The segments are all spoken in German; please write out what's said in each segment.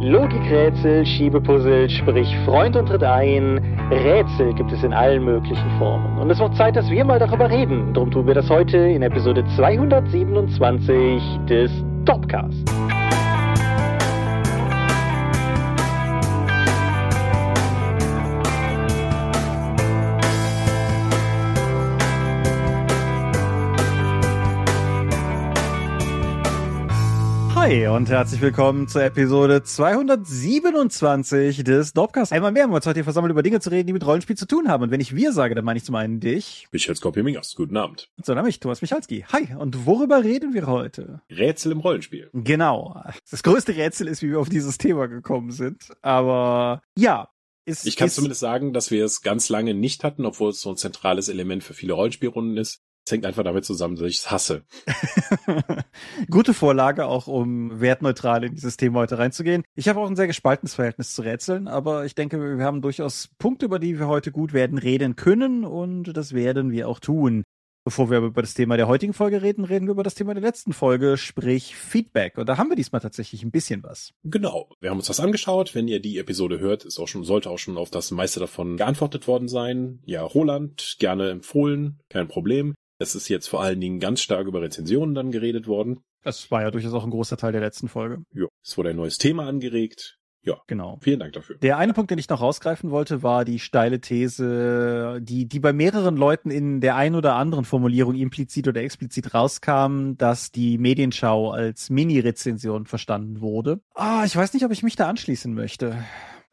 Logikrätsel, Schiebepuzzle, sprich Freund und tritt ein. Rätsel gibt es in allen möglichen Formen. Und es wird Zeit, dass wir mal darüber reden. Darum tun wir das heute in Episode 227 des Topcast. Hi und herzlich willkommen zur Episode 227 des Dopcast. Einmal mehr haben wir uns heute hier versammelt, über Dinge zu reden, die mit Rollenspiel zu tun haben. Und wenn ich wir sage, dann meine ich zum einen dich. Michael Skorpiomingas, guten Abend. Und so dann ich, Thomas Michalski. Hi, und worüber reden wir heute? Rätsel im Rollenspiel. Genau. Das größte Rätsel ist, wie wir auf dieses Thema gekommen sind. Aber ja, ist, ich kann ist, zumindest sagen, dass wir es ganz lange nicht hatten, obwohl es so ein zentrales Element für viele Rollenspielrunden ist. Es hängt einfach damit zusammen, dass ich es hasse. Gute Vorlage, auch um wertneutral in dieses Thema heute reinzugehen. Ich habe auch ein sehr gespaltenes Verhältnis zu Rätseln, aber ich denke, wir haben durchaus Punkte, über die wir heute gut werden reden können und das werden wir auch tun. Bevor wir über das Thema der heutigen Folge reden, reden wir über das Thema der letzten Folge, sprich Feedback. Und da haben wir diesmal tatsächlich ein bisschen was. Genau. Wir haben uns das angeschaut. Wenn ihr die Episode hört, ist auch schon, sollte auch schon auf das meiste davon geantwortet worden sein. Ja, Roland, gerne empfohlen, kein Problem. Es ist jetzt vor allen Dingen ganz stark über Rezensionen dann geredet worden. Das war ja durchaus auch ein großer Teil der letzten Folge. Ja, es wurde ein neues Thema angeregt. Ja, genau. Vielen Dank dafür. Der eine Punkt, den ich noch rausgreifen wollte, war die steile These, die, die bei mehreren Leuten in der einen oder anderen Formulierung implizit oder explizit rauskam, dass die Medienschau als Mini-Rezension verstanden wurde. Ah, ich weiß nicht, ob ich mich da anschließen möchte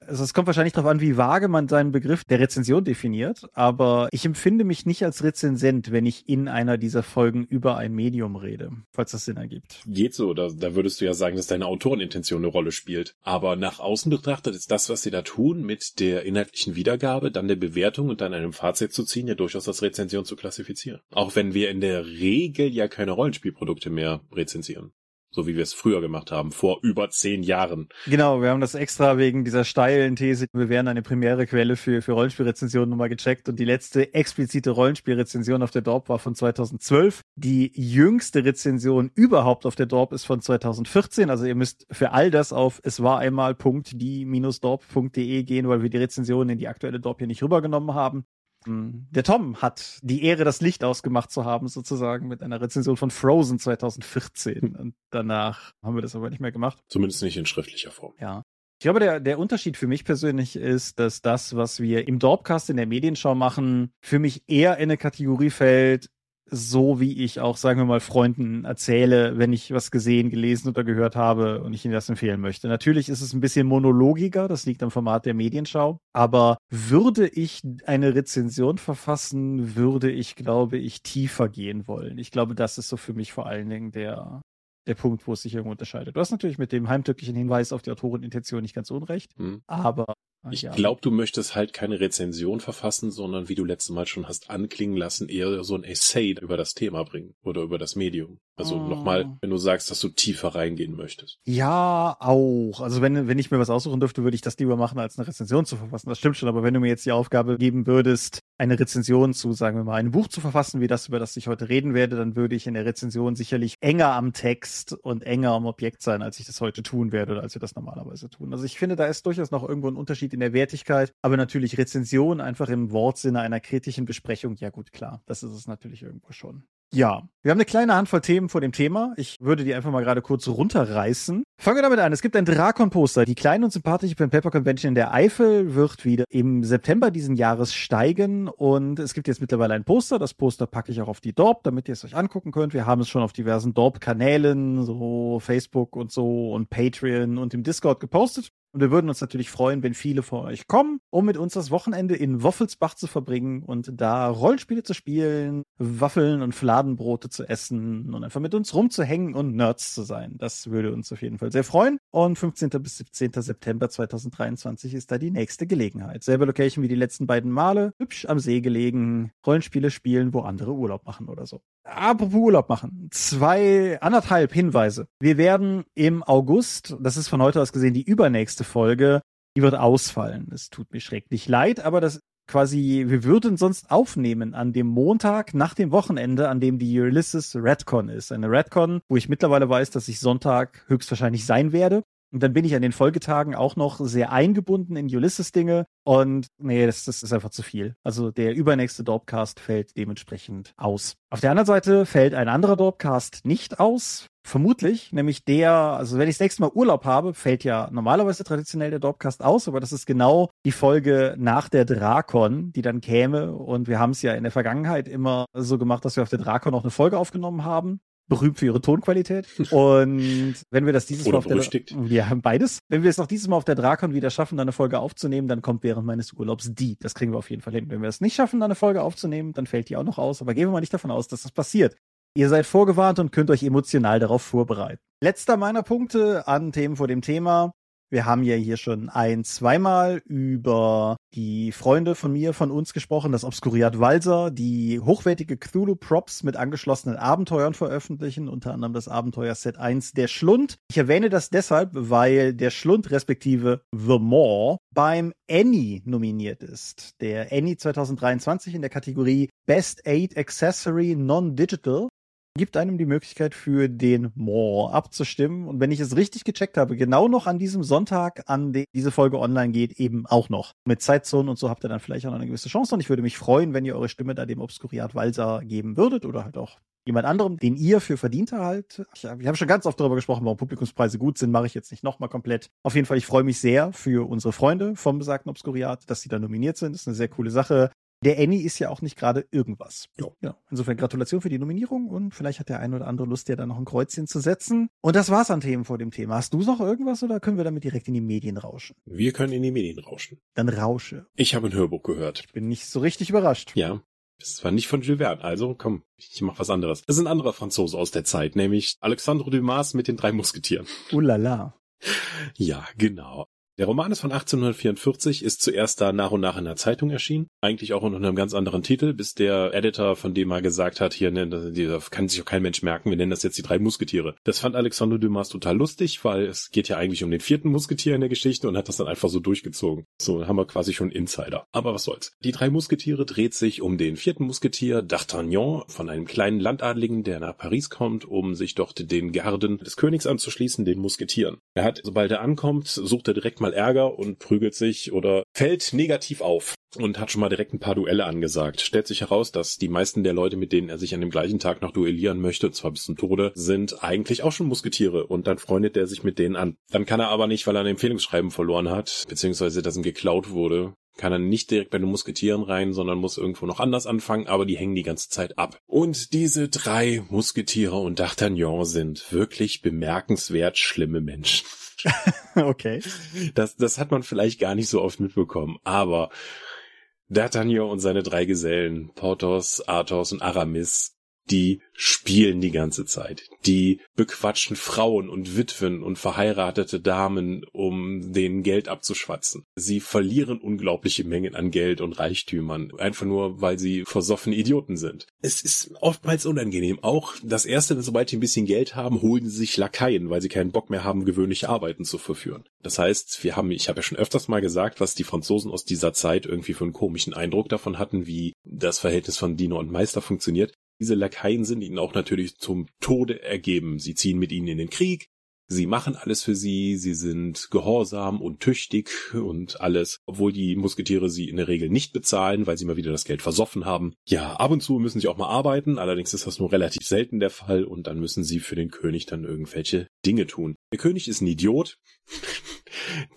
also es kommt wahrscheinlich darauf an, wie vage man seinen Begriff der Rezension definiert, aber ich empfinde mich nicht als Rezensent, wenn ich in einer dieser Folgen über ein Medium rede, falls das Sinn ergibt. Geht so, da, da würdest du ja sagen, dass deine Autorenintention eine Rolle spielt. Aber nach außen betrachtet ist das, was sie da tun, mit der inhaltlichen Wiedergabe, dann der Bewertung und dann einem Fazit zu ziehen, ja durchaus als Rezension zu klassifizieren. Auch wenn wir in der Regel ja keine Rollenspielprodukte mehr rezensieren so wie wir es früher gemacht haben, vor über zehn Jahren. Genau, wir haben das extra wegen dieser steilen These, wir wären eine primäre Quelle für, für Rollenspielrezensionen nochmal gecheckt und die letzte explizite Rollenspielrezension auf der Dorp war von 2012. Die jüngste Rezension überhaupt auf der Dorp ist von 2014, also ihr müsst für all das auf es war einmal.die-dorp.de gehen, weil wir die Rezensionen in die aktuelle Dorp hier nicht rübergenommen haben. Hm. Der Tom hat die Ehre, das Licht ausgemacht zu haben, sozusagen mit einer Rezension von Frozen 2014. Hm. Und danach haben wir das aber nicht mehr gemacht. Zumindest nicht in schriftlicher Form. Ja. Ich glaube, der, der Unterschied für mich persönlich ist, dass das, was wir im Dorpcast in der Medienschau machen, für mich eher in eine Kategorie fällt, so wie ich auch, sagen wir mal, Freunden erzähle, wenn ich was gesehen, gelesen oder gehört habe und ich ihnen das empfehlen möchte. Natürlich ist es ein bisschen monologiger, das liegt am Format der Medienschau, aber würde ich eine Rezension verfassen, würde ich, glaube ich, tiefer gehen wollen. Ich glaube, das ist so für mich vor allen Dingen der, der Punkt, wo es sich irgendwo unterscheidet. Du hast natürlich mit dem heimtücklichen Hinweis auf die Autorenintention nicht ganz unrecht, hm. aber ich ja. glaube, du möchtest halt keine Rezension verfassen, sondern wie du letztes Mal schon hast anklingen lassen, eher so ein Essay über das Thema bringen oder über das Medium. Also oh. nochmal, wenn du sagst, dass du tiefer reingehen möchtest. Ja, auch. Also wenn, wenn ich mir was aussuchen dürfte, würde ich das lieber machen, als eine Rezension zu verfassen. Das stimmt schon, aber wenn du mir jetzt die Aufgabe geben würdest, eine Rezension zu, sagen wir mal, ein Buch zu verfassen, wie das, über das ich heute reden werde, dann würde ich in der Rezension sicherlich enger am Text und enger am Objekt sein, als ich das heute tun werde oder als wir das normalerweise tun. Also ich finde, da ist durchaus noch irgendwo ein Unterschied in der Wertigkeit, aber natürlich Rezension einfach im Wortsinne einer kritischen Besprechung, ja gut, klar, das ist es natürlich irgendwo schon. Ja, wir haben eine kleine Handvoll Themen vor dem Thema. Ich würde die einfach mal gerade kurz runterreißen. Fangen wir damit an. Es gibt ein Drakon-Poster. Die kleine und sympathische Pen Paper Convention in der Eifel wird wieder im September diesen Jahres steigen und es gibt jetzt mittlerweile ein Poster. Das Poster packe ich auch auf die Dorp, damit ihr es euch angucken könnt. Wir haben es schon auf diversen Dorp-Kanälen, so Facebook und so und Patreon und im Discord gepostet. Und wir würden uns natürlich freuen, wenn viele von euch kommen, um mit uns das Wochenende in Woffelsbach zu verbringen und da Rollenspiele zu spielen, Waffeln und Fladenbrote zu essen und einfach mit uns rumzuhängen und Nerds zu sein. Das würde uns auf jeden Fall sehr freuen. Und 15. bis 17. September 2023 ist da die nächste Gelegenheit. Selbe Location wie die letzten beiden Male. Hübsch am See gelegen. Rollenspiele spielen, wo andere Urlaub machen oder so. Apropos Urlaub machen. Zwei, anderthalb Hinweise. Wir werden im August, das ist von heute aus gesehen die übernächste Folge, die wird ausfallen. Es tut mir schrecklich leid, aber das quasi, wir würden sonst aufnehmen an dem Montag nach dem Wochenende, an dem die Ulysses Redcon ist. Eine Redcon, wo ich mittlerweile weiß, dass ich Sonntag höchstwahrscheinlich sein werde. Und dann bin ich an den Folgetagen auch noch sehr eingebunden in Ulysses-Dinge. Und nee, das, das ist einfach zu viel. Also der übernächste Dorpcast fällt dementsprechend aus. Auf der anderen Seite fällt ein anderer Dorpcast nicht aus. Vermutlich, nämlich der, also wenn ich das nächste Mal Urlaub habe, fällt ja normalerweise traditionell der Dorpcast aus, aber das ist genau die Folge nach der Drakon, die dann käme. Und wir haben es ja in der Vergangenheit immer so gemacht, dass wir auf der Drakon noch eine Folge aufgenommen haben berühmt für ihre Tonqualität. Und wenn wir das dieses Oder Mal auf berüchtigt. der wir haben beides. Wenn wir es noch dieses Mal auf der Drakon wieder schaffen, dann eine Folge aufzunehmen, dann kommt während meines Urlaubs die. Das kriegen wir auf jeden Fall hin. Wenn wir es nicht schaffen, dann eine Folge aufzunehmen, dann fällt die auch noch aus. Aber gehen wir mal nicht davon aus, dass das passiert. Ihr seid vorgewarnt und könnt euch emotional darauf vorbereiten. Letzter meiner Punkte an Themen vor dem Thema. Wir haben ja hier schon ein, zweimal über die Freunde von mir, von uns gesprochen, das Obskuriat Walser, die hochwertige Cthulhu-Props mit angeschlossenen Abenteuern veröffentlichen, unter anderem das Abenteuer Set 1 Der Schlund. Ich erwähne das deshalb, weil der Schlund respektive The Maw beim Annie nominiert ist. Der Annie 2023 in der Kategorie Best Aid Accessory Non-Digital gibt einem die Möglichkeit für den More abzustimmen. Und wenn ich es richtig gecheckt habe, genau noch an diesem Sonntag, an dem diese Folge online geht, eben auch noch. Mit Zeitzonen und so habt ihr dann vielleicht auch noch eine gewisse Chance. Und ich würde mich freuen, wenn ihr eure Stimme da dem Obskuriat Walser geben würdet oder halt auch jemand anderem, den ihr für verdienter halt. Ich, ich habe schon ganz oft darüber gesprochen, warum Publikumspreise gut sind, mache ich jetzt nicht nochmal komplett. Auf jeden Fall, ich freue mich sehr für unsere Freunde vom besagten Obskuriat, dass sie da nominiert sind. Das ist eine sehr coole Sache. Der Annie ist ja auch nicht gerade irgendwas. Ja. ja. Insofern Gratulation für die Nominierung und vielleicht hat der ein oder andere Lust, ja da noch ein Kreuzchen zu setzen. Und das war's an Themen vor dem Thema. Hast du noch irgendwas oder können wir damit direkt in die Medien rauschen? Wir können in die Medien rauschen. Dann rausche. Ich habe ein Hörbuch gehört. Ich bin nicht so richtig überrascht. Ja. Es war nicht von Jules Verne, also komm, ich mach was anderes. Es ist ein anderer Franzose aus der Zeit, nämlich Alexandre Dumas mit den drei Musketieren. Ulala. Ja, genau. Der Roman ist von 1844, ist zuerst da nach und nach in der Zeitung erschienen, eigentlich auch unter einem ganz anderen Titel, bis der Editor von dem mal gesagt hat, hier, ne, kann sich auch kein Mensch merken, wir nennen das jetzt die drei Musketiere. Das fand Alexandre Dumas total lustig, weil es geht ja eigentlich um den vierten Musketier in der Geschichte und hat das dann einfach so durchgezogen. So, haben wir quasi schon Insider. Aber was soll's. Die drei Musketiere dreht sich um den vierten Musketier, D'Artagnan, von einem kleinen Landadligen, der nach Paris kommt, um sich dort den Garden des Königs anzuschließen, den Musketieren. Er hat, sobald er ankommt, sucht er direkt mal Ärger und prügelt sich oder fällt negativ auf und hat schon mal direkt ein paar Duelle angesagt. Stellt sich heraus, dass die meisten der Leute, mit denen er sich an dem gleichen Tag noch duellieren möchte, zwar bis zum Tode, sind eigentlich auch schon Musketiere und dann freundet er sich mit denen an. Dann kann er aber nicht, weil er ein Empfehlungsschreiben verloren hat, beziehungsweise ihm geklaut wurde, kann er nicht direkt bei den Musketieren rein, sondern muss irgendwo noch anders anfangen, aber die hängen die ganze Zeit ab. Und diese drei Musketiere und D'Artagnan sind wirklich bemerkenswert schlimme Menschen. okay. Das, das hat man vielleicht gar nicht so oft mitbekommen, aber D'Artagnan und seine drei Gesellen, Porthos, Athos und Aramis, die spielen die ganze Zeit. Die bequatschen Frauen und Witwen und verheiratete Damen, um denen Geld abzuschwatzen. Sie verlieren unglaubliche Mengen an Geld und Reichtümern, einfach nur, weil sie versoffene Idioten sind. Es ist oftmals unangenehm. Auch das Erste, sobald sie ein bisschen Geld haben, holen sie sich Lakaien, weil sie keinen Bock mehr haben, gewöhnliche Arbeiten zu verführen. Das heißt, wir haben, ich habe ja schon öfters mal gesagt, was die Franzosen aus dieser Zeit irgendwie für einen komischen Eindruck davon hatten, wie das Verhältnis von Diener und Meister funktioniert. Diese Lakaien sind ihnen auch natürlich zum Tode ergeben. Sie ziehen mit ihnen in den Krieg. Sie machen alles für sie, sie sind gehorsam und tüchtig und alles, obwohl die Musketiere sie in der Regel nicht bezahlen, weil sie mal wieder das Geld versoffen haben. Ja, ab und zu müssen sie auch mal arbeiten, allerdings ist das nur relativ selten der Fall und dann müssen sie für den König dann irgendwelche Dinge tun. Der König ist ein Idiot.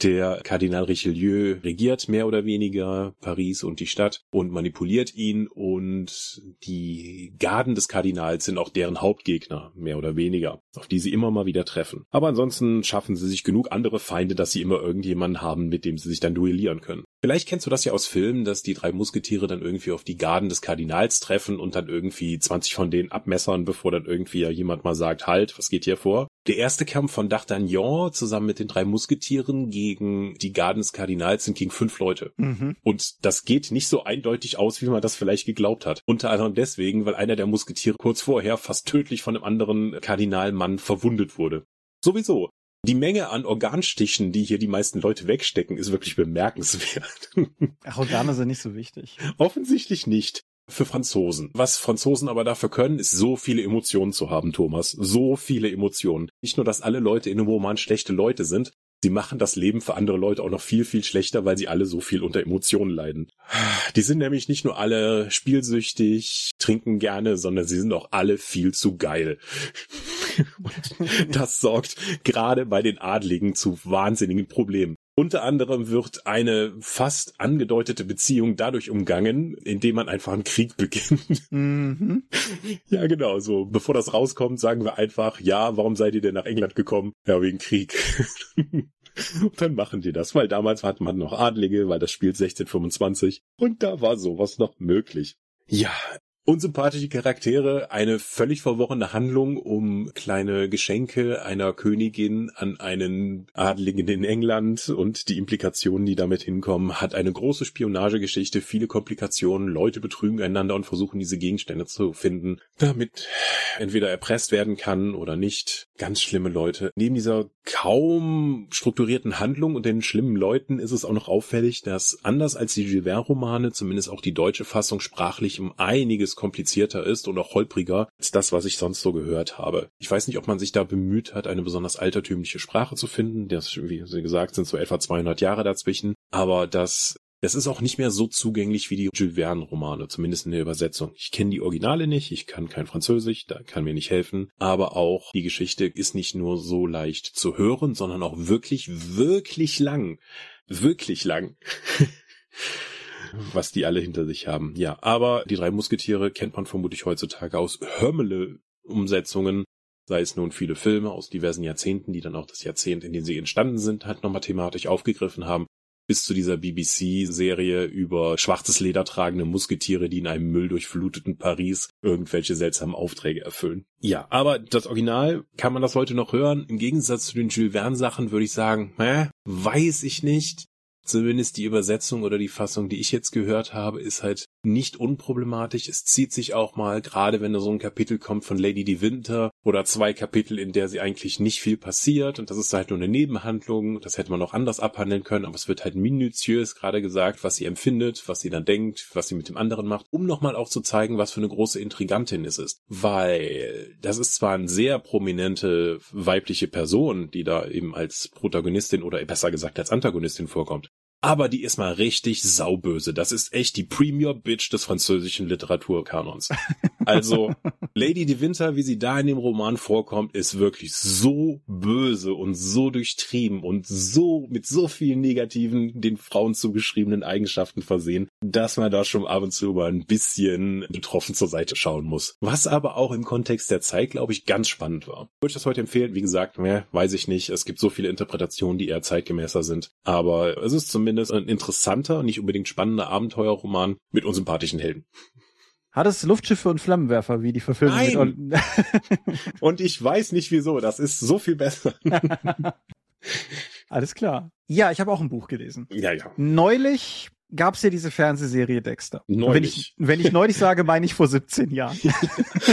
Der Kardinal Richelieu regiert mehr oder weniger Paris und die Stadt und manipuliert ihn und die Garden des Kardinals sind auch deren Hauptgegner, mehr oder weniger, auf die sie immer mal wieder treffen. Aber ansonsten schaffen sie sich genug andere Feinde, dass sie immer irgendjemanden haben, mit dem sie sich dann duellieren können. Vielleicht kennst du das ja aus Filmen, dass die drei Musketiere dann irgendwie auf die Garden des Kardinals treffen und dann irgendwie 20 von denen abmessern, bevor dann irgendwie ja jemand mal sagt, halt, was geht hier vor? Der erste Kampf von D'Artagnan zusammen mit den drei Musketieren gegen die Garden des Kardinals sind gegen fünf Leute. Mhm. Und das geht nicht so eindeutig aus, wie man das vielleicht geglaubt hat. Unter anderem deswegen, weil einer der Musketiere kurz vorher fast tödlich von einem anderen Kardinalmann verwundet wurde. Sowieso. Die Menge an Organstichen, die hier die meisten Leute wegstecken, ist wirklich bemerkenswert. Ach, Organe sind nicht so wichtig. Offensichtlich nicht. Für Franzosen. Was Franzosen aber dafür können, ist so viele Emotionen zu haben, Thomas. So viele Emotionen. Nicht nur, dass alle Leute in einem Roman schlechte Leute sind, Sie machen das Leben für andere Leute auch noch viel, viel schlechter, weil sie alle so viel unter Emotionen leiden. Die sind nämlich nicht nur alle spielsüchtig, trinken gerne, sondern sie sind auch alle viel zu geil. Und das sorgt gerade bei den Adligen zu wahnsinnigen Problemen. Unter anderem wird eine fast angedeutete Beziehung dadurch umgangen, indem man einfach einen Krieg beginnt. Mhm. Ja, genau, so. Bevor das rauskommt, sagen wir einfach, ja, warum seid ihr denn nach England gekommen? Ja, wegen Krieg. Und dann machen die das, weil damals hat man noch Adlige, weil das spielt 1625 und da war sowas noch möglich. Ja, unsympathische Charaktere, eine völlig verworrene Handlung um kleine Geschenke einer Königin an einen Adligen in England und die Implikationen, die damit hinkommen, hat eine große Spionagegeschichte, viele Komplikationen, Leute betrügen einander und versuchen diese Gegenstände zu finden, damit entweder erpresst werden kann oder nicht. Ganz schlimme Leute. Neben dieser kaum strukturierten Handlung und den schlimmen Leuten ist es auch noch auffällig, dass anders als die Jules Verne-Romane, zumindest auch die deutsche Fassung sprachlich um einiges komplizierter ist und auch holpriger als das, was ich sonst so gehört habe. Ich weiß nicht, ob man sich da bemüht hat, eine besonders altertümliche Sprache zu finden. Das, wie Sie gesagt, sind so etwa 200 Jahre dazwischen. Aber das es ist auch nicht mehr so zugänglich wie die Jules Verne-Romane, zumindest in der Übersetzung. Ich kenne die Originale nicht, ich kann kein Französisch, da kann mir nicht helfen. Aber auch die Geschichte ist nicht nur so leicht zu hören, sondern auch wirklich, wirklich lang. Wirklich lang. was die alle hinter sich haben. Ja, aber die drei Musketiere kennt man vermutlich heutzutage aus Hörmele-Umsetzungen, sei es nun viele Filme aus diversen Jahrzehnten, die dann auch das Jahrzehnt, in dem sie entstanden sind, halt nochmal thematisch aufgegriffen haben, bis zu dieser BBC-Serie über schwarzes Leder tragende Musketiere, die in einem mülldurchfluteten Paris irgendwelche seltsamen Aufträge erfüllen. Ja, aber das Original, kann man das heute noch hören? Im Gegensatz zu den Jules Verne-Sachen würde ich sagen, hä, weiß ich nicht. Zumindest die Übersetzung oder die Fassung, die ich jetzt gehört habe, ist halt nicht unproblematisch. Es zieht sich auch mal, gerade wenn da so ein Kapitel kommt von Lady de Winter oder zwei Kapitel, in der sie eigentlich nicht viel passiert und das ist halt nur eine Nebenhandlung. Das hätte man auch anders abhandeln können, aber es wird halt minutiös gerade gesagt, was sie empfindet, was sie dann denkt, was sie mit dem anderen macht, um nochmal auch zu zeigen, was für eine große Intrigantin es ist. Weil das ist zwar eine sehr prominente weibliche Person, die da eben als Protagonistin oder besser gesagt als Antagonistin vorkommt aber die ist mal richtig sauböse. Das ist echt die Premier Bitch des französischen Literaturkanons. Also Lady de Winter, wie sie da in dem Roman vorkommt, ist wirklich so böse und so durchtrieben und so mit so vielen negativen, den Frauen zugeschriebenen Eigenschaften versehen, dass man da schon ab und zu mal ein bisschen betroffen zur Seite schauen muss. Was aber auch im Kontext der Zeit, glaube ich, ganz spannend war. Würde ich das heute empfehlen? Wie gesagt, mehr weiß ich nicht. Es gibt so viele Interpretationen, die eher zeitgemäßer sind. Aber es ist zumindest ein interessanter, nicht unbedingt spannender Abenteuerroman mit unsympathischen Helden. Hat es Luftschiffe und Flammenwerfer wie die Verfilmung? Nein. und ich weiß nicht wieso. Das ist so viel besser. Alles klar. Ja, ich habe auch ein Buch gelesen. Ja, ja. Neulich gab es ja diese Fernsehserie Dexter. Neulich. Wenn ich, wenn ich neulich sage, meine ich vor 17 Jahren.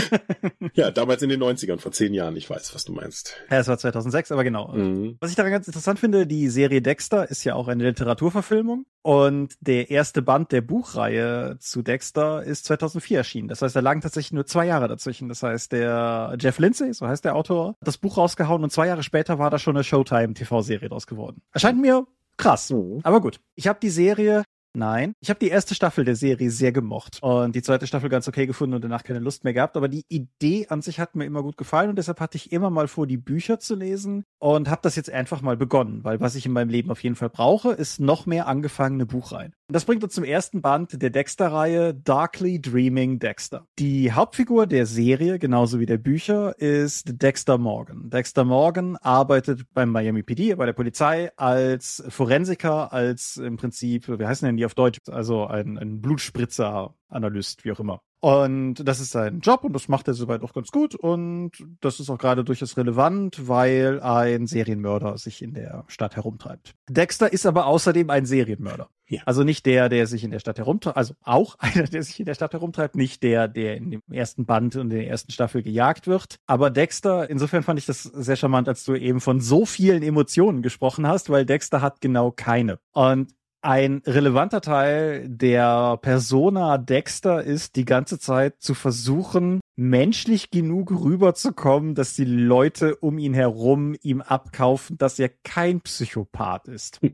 ja, damals in den 90ern, vor 10 Jahren, ich weiß, was du meinst. Ja, es war 2006, aber genau. Mhm. Was ich daran ganz interessant finde, die Serie Dexter ist ja auch eine Literaturverfilmung und der erste Band der Buchreihe zu Dexter ist 2004 erschienen. Das heißt, da lagen tatsächlich nur zwei Jahre dazwischen. Das heißt, der Jeff Lindsay, so heißt der Autor, hat das Buch rausgehauen und zwei Jahre später war da schon eine Showtime-TV-Serie draus geworden. Erscheint mir krass. Mhm. Aber gut. Ich habe die Serie Nein. Ich habe die erste Staffel der Serie sehr gemocht und die zweite Staffel ganz okay gefunden und danach keine Lust mehr gehabt. Aber die Idee an sich hat mir immer gut gefallen und deshalb hatte ich immer mal vor, die Bücher zu lesen und habe das jetzt einfach mal begonnen, weil was ich in meinem Leben auf jeden Fall brauche, ist noch mehr angefangene Buchreihen. Und das bringt uns zum ersten Band der Dexter-Reihe Darkly Dreaming Dexter. Die Hauptfigur der Serie, genauso wie der Bücher, ist Dexter Morgan. Dexter Morgan arbeitet beim Miami PD, bei der Polizei, als Forensiker, als im Prinzip, wie heißen denn die auf Deutsch? Also ein, ein Blutspritzer-Analyst, wie auch immer. Und das ist sein Job und das macht er soweit auch ganz gut. Und das ist auch gerade durchaus relevant, weil ein Serienmörder sich in der Stadt herumtreibt. Dexter ist aber außerdem ein Serienmörder. Ja. Also nicht der, der sich in der Stadt herumtreibt, also auch einer, der sich in der Stadt herumtreibt, nicht der, der in dem ersten Band und in der ersten Staffel gejagt wird. Aber Dexter, insofern fand ich das sehr charmant, als du eben von so vielen Emotionen gesprochen hast, weil Dexter hat genau keine. Und ein relevanter Teil der Persona Dexter ist, die ganze Zeit zu versuchen, menschlich genug rüberzukommen, dass die Leute um ihn herum ihm abkaufen, dass er kein Psychopath ist.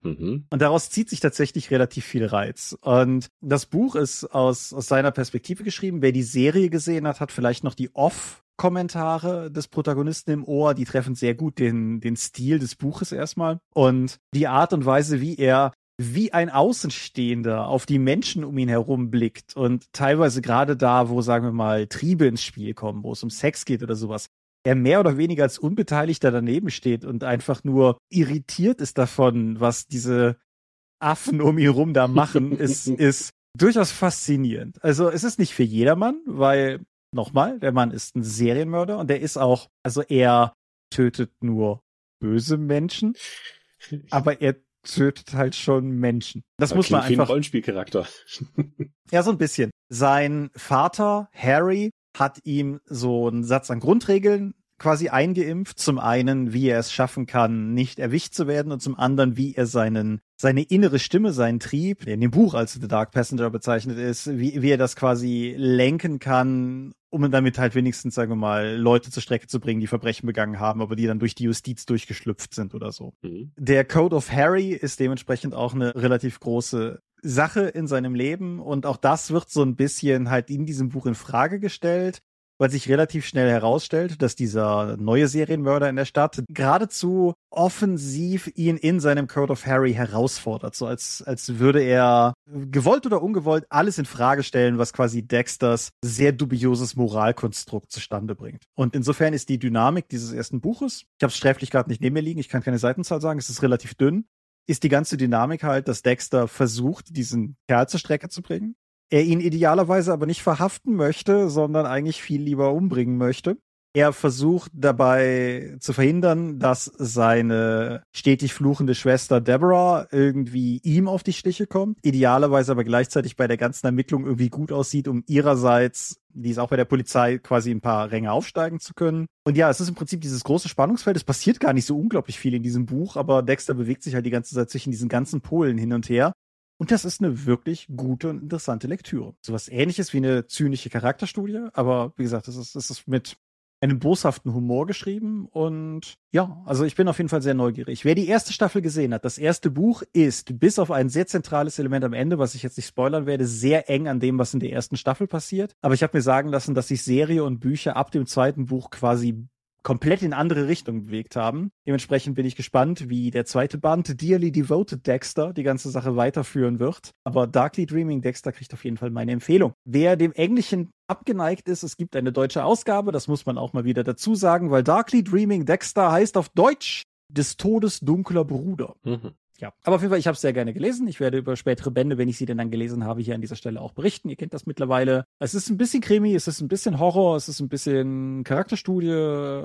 Mhm. Und daraus zieht sich tatsächlich relativ viel Reiz. Und das Buch ist aus, aus seiner Perspektive geschrieben. Wer die Serie gesehen hat, hat vielleicht noch die Off Kommentare des Protagonisten im Ohr, die treffen sehr gut den, den Stil des Buches erstmal und die Art und Weise, wie er wie ein Außenstehender auf die Menschen um ihn herum blickt und teilweise gerade da, wo, sagen wir mal, Triebe ins Spiel kommen, wo es um Sex geht oder sowas, er mehr oder weniger als Unbeteiligter daneben steht und einfach nur irritiert ist davon, was diese Affen um ihn herum da machen, ist, ist durchaus faszinierend. Also es ist nicht für jedermann, weil, nochmal, der Mann ist ein Serienmörder und der ist auch, also er tötet nur böse Menschen, aber er tötet halt schon Menschen. Das okay, muss man einfach. Ein Rollenspielcharakter. ja, so ein bisschen. Sein Vater Harry hat ihm so einen Satz an Grundregeln quasi eingeimpft. Zum einen, wie er es schaffen kann, nicht erwischt zu werden und zum anderen, wie er seinen, seine innere Stimme, seinen Trieb, der in dem Buch als The Dark Passenger bezeichnet ist, wie, wie er das quasi lenken kann, um damit halt wenigstens, sagen wir mal, Leute zur Strecke zu bringen, die Verbrechen begangen haben, aber die dann durch die Justiz durchgeschlüpft sind oder so. Mhm. Der Code of Harry ist dementsprechend auch eine relativ große Sache in seinem Leben und auch das wird so ein bisschen halt in diesem Buch in Frage gestellt weil sich relativ schnell herausstellt, dass dieser neue Serienmörder in der Stadt geradezu offensiv ihn in seinem Code of Harry herausfordert, so als, als würde er gewollt oder ungewollt alles in Frage stellen, was quasi Dexters sehr dubioses Moralkonstrukt zustande bringt. Und insofern ist die Dynamik dieses ersten Buches, ich habe es sträflich gerade nicht neben mir liegen, ich kann keine Seitenzahl sagen, es ist relativ dünn, ist die ganze Dynamik halt, dass Dexter versucht, diesen Kerl zur Strecke zu bringen er ihn idealerweise aber nicht verhaften möchte, sondern eigentlich viel lieber umbringen möchte. Er versucht dabei zu verhindern, dass seine stetig fluchende Schwester Deborah irgendwie ihm auf die Stiche kommt, idealerweise aber gleichzeitig bei der ganzen Ermittlung irgendwie gut aussieht, um ihrerseits, die ist auch bei der Polizei, quasi ein paar Ränge aufsteigen zu können. Und ja, es ist im Prinzip dieses große Spannungsfeld. Es passiert gar nicht so unglaublich viel in diesem Buch, aber Dexter bewegt sich halt die ganze Zeit zwischen diesen ganzen Polen hin und her. Und das ist eine wirklich gute und interessante Lektüre. So was ähnliches wie eine zynische Charakterstudie, aber wie gesagt, das ist, das ist mit einem boshaften Humor geschrieben und ja, also ich bin auf jeden Fall sehr neugierig. Wer die erste Staffel gesehen hat, das erste Buch ist, bis auf ein sehr zentrales Element am Ende, was ich jetzt nicht spoilern werde, sehr eng an dem, was in der ersten Staffel passiert. Aber ich habe mir sagen lassen, dass sich Serie und Bücher ab dem zweiten Buch quasi komplett in andere Richtungen bewegt haben. Dementsprechend bin ich gespannt, wie der zweite Band Dearly Devoted Dexter die ganze Sache weiterführen wird. Aber Darkly Dreaming Dexter kriegt auf jeden Fall meine Empfehlung. Wer dem Englischen abgeneigt ist, es gibt eine deutsche Ausgabe, das muss man auch mal wieder dazu sagen, weil Darkly Dreaming Dexter heißt auf Deutsch des Todes dunkler Bruder. Mhm ja, aber auf jeden Fall, ich habe es sehr gerne gelesen. Ich werde über spätere Bände, wenn ich sie denn dann gelesen habe, hier an dieser Stelle auch berichten. Ihr kennt das mittlerweile. Es ist ein bisschen Krimi, es ist ein bisschen Horror, es ist ein bisschen Charakterstudie.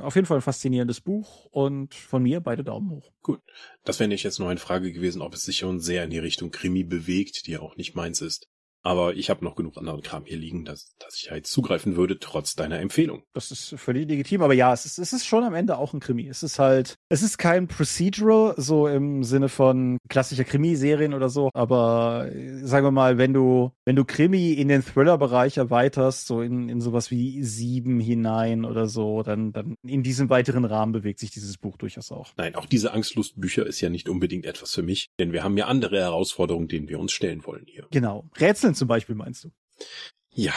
Auf jeden Fall ein faszinierendes Buch und von mir beide Daumen hoch. Gut. Das wäre nicht jetzt nur eine Frage gewesen, ob es sich schon sehr in die Richtung Krimi bewegt, die ja auch nicht meins ist. Aber ich habe noch genug anderen Kram hier liegen, dass, dass ich da jetzt zugreifen würde, trotz deiner Empfehlung. Das ist völlig legitim, aber ja, es ist, es ist schon am Ende auch ein Krimi. Es ist halt, es ist kein Procedural, so im Sinne von klassischer Krimiserien oder so, aber äh, sagen wir mal, wenn du, wenn du Krimi in den Thriller-Bereich erweiterst, so in, in sowas wie Sieben hinein oder so, dann, dann in diesem weiteren Rahmen bewegt sich dieses Buch durchaus auch. Nein, auch diese Angstlustbücher ist ja nicht unbedingt etwas für mich, denn wir haben ja andere Herausforderungen, denen wir uns stellen wollen hier. Genau. Rätseln zum Beispiel, meinst du? Ja,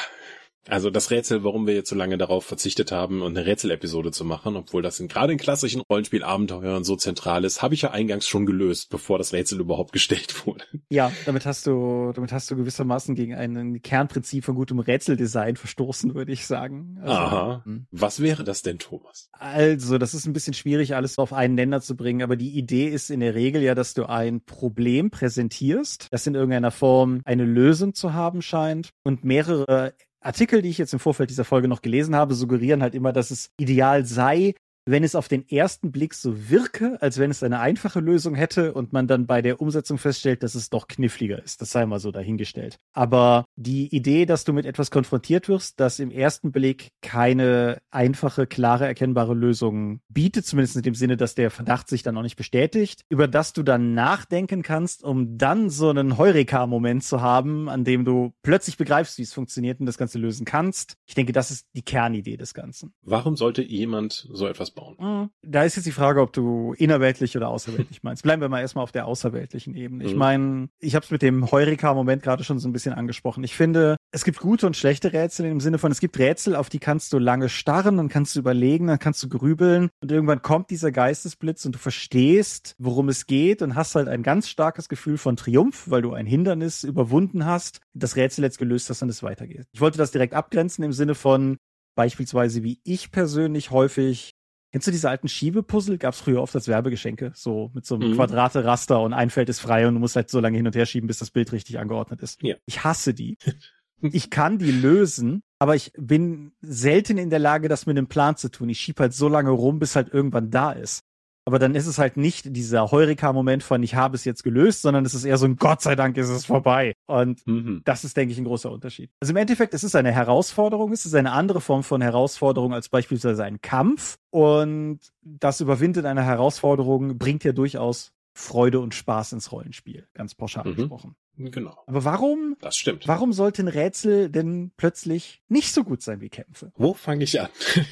also das Rätsel, warum wir jetzt so lange darauf verzichtet haben, eine Rätselepisode zu machen, obwohl das in, gerade in klassischen Rollenspielabenteuern so zentral ist, habe ich ja eingangs schon gelöst, bevor das Rätsel überhaupt gestellt wurde. Ja, damit hast du, damit hast du gewissermaßen gegen ein Kernprinzip von gutem Rätseldesign verstoßen, würde ich sagen. Also, Aha. Hm. Was wäre das denn, Thomas? Also, das ist ein bisschen schwierig, alles auf einen Nenner zu bringen, aber die Idee ist in der Regel ja, dass du ein Problem präsentierst, das in irgendeiner Form eine Lösung zu haben scheint und mehrere Artikel, die ich jetzt im Vorfeld dieser Folge noch gelesen habe, suggerieren halt immer, dass es ideal sei, wenn es auf den ersten Blick so wirke, als wenn es eine einfache Lösung hätte und man dann bei der Umsetzung feststellt, dass es doch kniffliger ist. Das sei mal so dahingestellt. Aber die Idee, dass du mit etwas konfrontiert wirst, das im ersten Blick keine einfache, klare, erkennbare Lösung bietet, zumindest in dem Sinne, dass der Verdacht sich dann noch nicht bestätigt, über das du dann nachdenken kannst, um dann so einen Heureka-Moment zu haben, an dem du plötzlich begreifst, wie es funktioniert und das Ganze lösen kannst. Ich denke, das ist die Kernidee des Ganzen. Warum sollte jemand so etwas bauen? Mhm. Da ist jetzt die Frage, ob du innerweltlich oder außerweltlich meinst. Bleiben wir mal erstmal auf der außerweltlichen Ebene. Ich Mhm. meine, ich habe es mit dem Heureka-Moment gerade schon so ein bisschen angesprochen. Ich finde, es gibt gute und schlechte Rätsel im Sinne von, es gibt Rätsel, auf die kannst du lange starren, dann kannst du überlegen, dann kannst du grübeln und irgendwann kommt dieser Geistesblitz und du verstehst, worum es geht und hast halt ein ganz starkes Gefühl von Triumph, weil du ein Hindernis überwunden hast, das Rätsel jetzt gelöst hast und es weitergeht. Ich wollte das direkt abgrenzen im Sinne von beispielsweise, wie ich persönlich häufig Kennst du diese alten Schiebepuzzle? Gab's früher oft als Werbegeschenke, so mit so einem Mhm. Quadrate-Raster und ein Feld ist frei und du musst halt so lange hin und her schieben, bis das Bild richtig angeordnet ist. Ja. Ich hasse die. Ich kann die lösen, aber ich bin selten in der Lage, das mit einem Plan zu tun. Ich schieb halt so lange rum, bis halt irgendwann da ist. Aber dann ist es halt nicht dieser Heureka-Moment von ich habe es jetzt gelöst, sondern es ist eher so ein Gott sei Dank ist es vorbei. Und Mhm. das ist, denke ich, ein großer Unterschied. Also im Endeffekt, es ist eine Herausforderung, es ist eine andere Form von Herausforderung als beispielsweise ein Kampf. Und das Überwinden einer Herausforderung bringt ja durchaus Freude und Spaß ins Rollenspiel, ganz pauschal Mhm. gesprochen. Genau. Aber warum, Das stimmt. warum sollten Rätsel denn plötzlich nicht so gut sein wie Kämpfe? Wo fange ich an?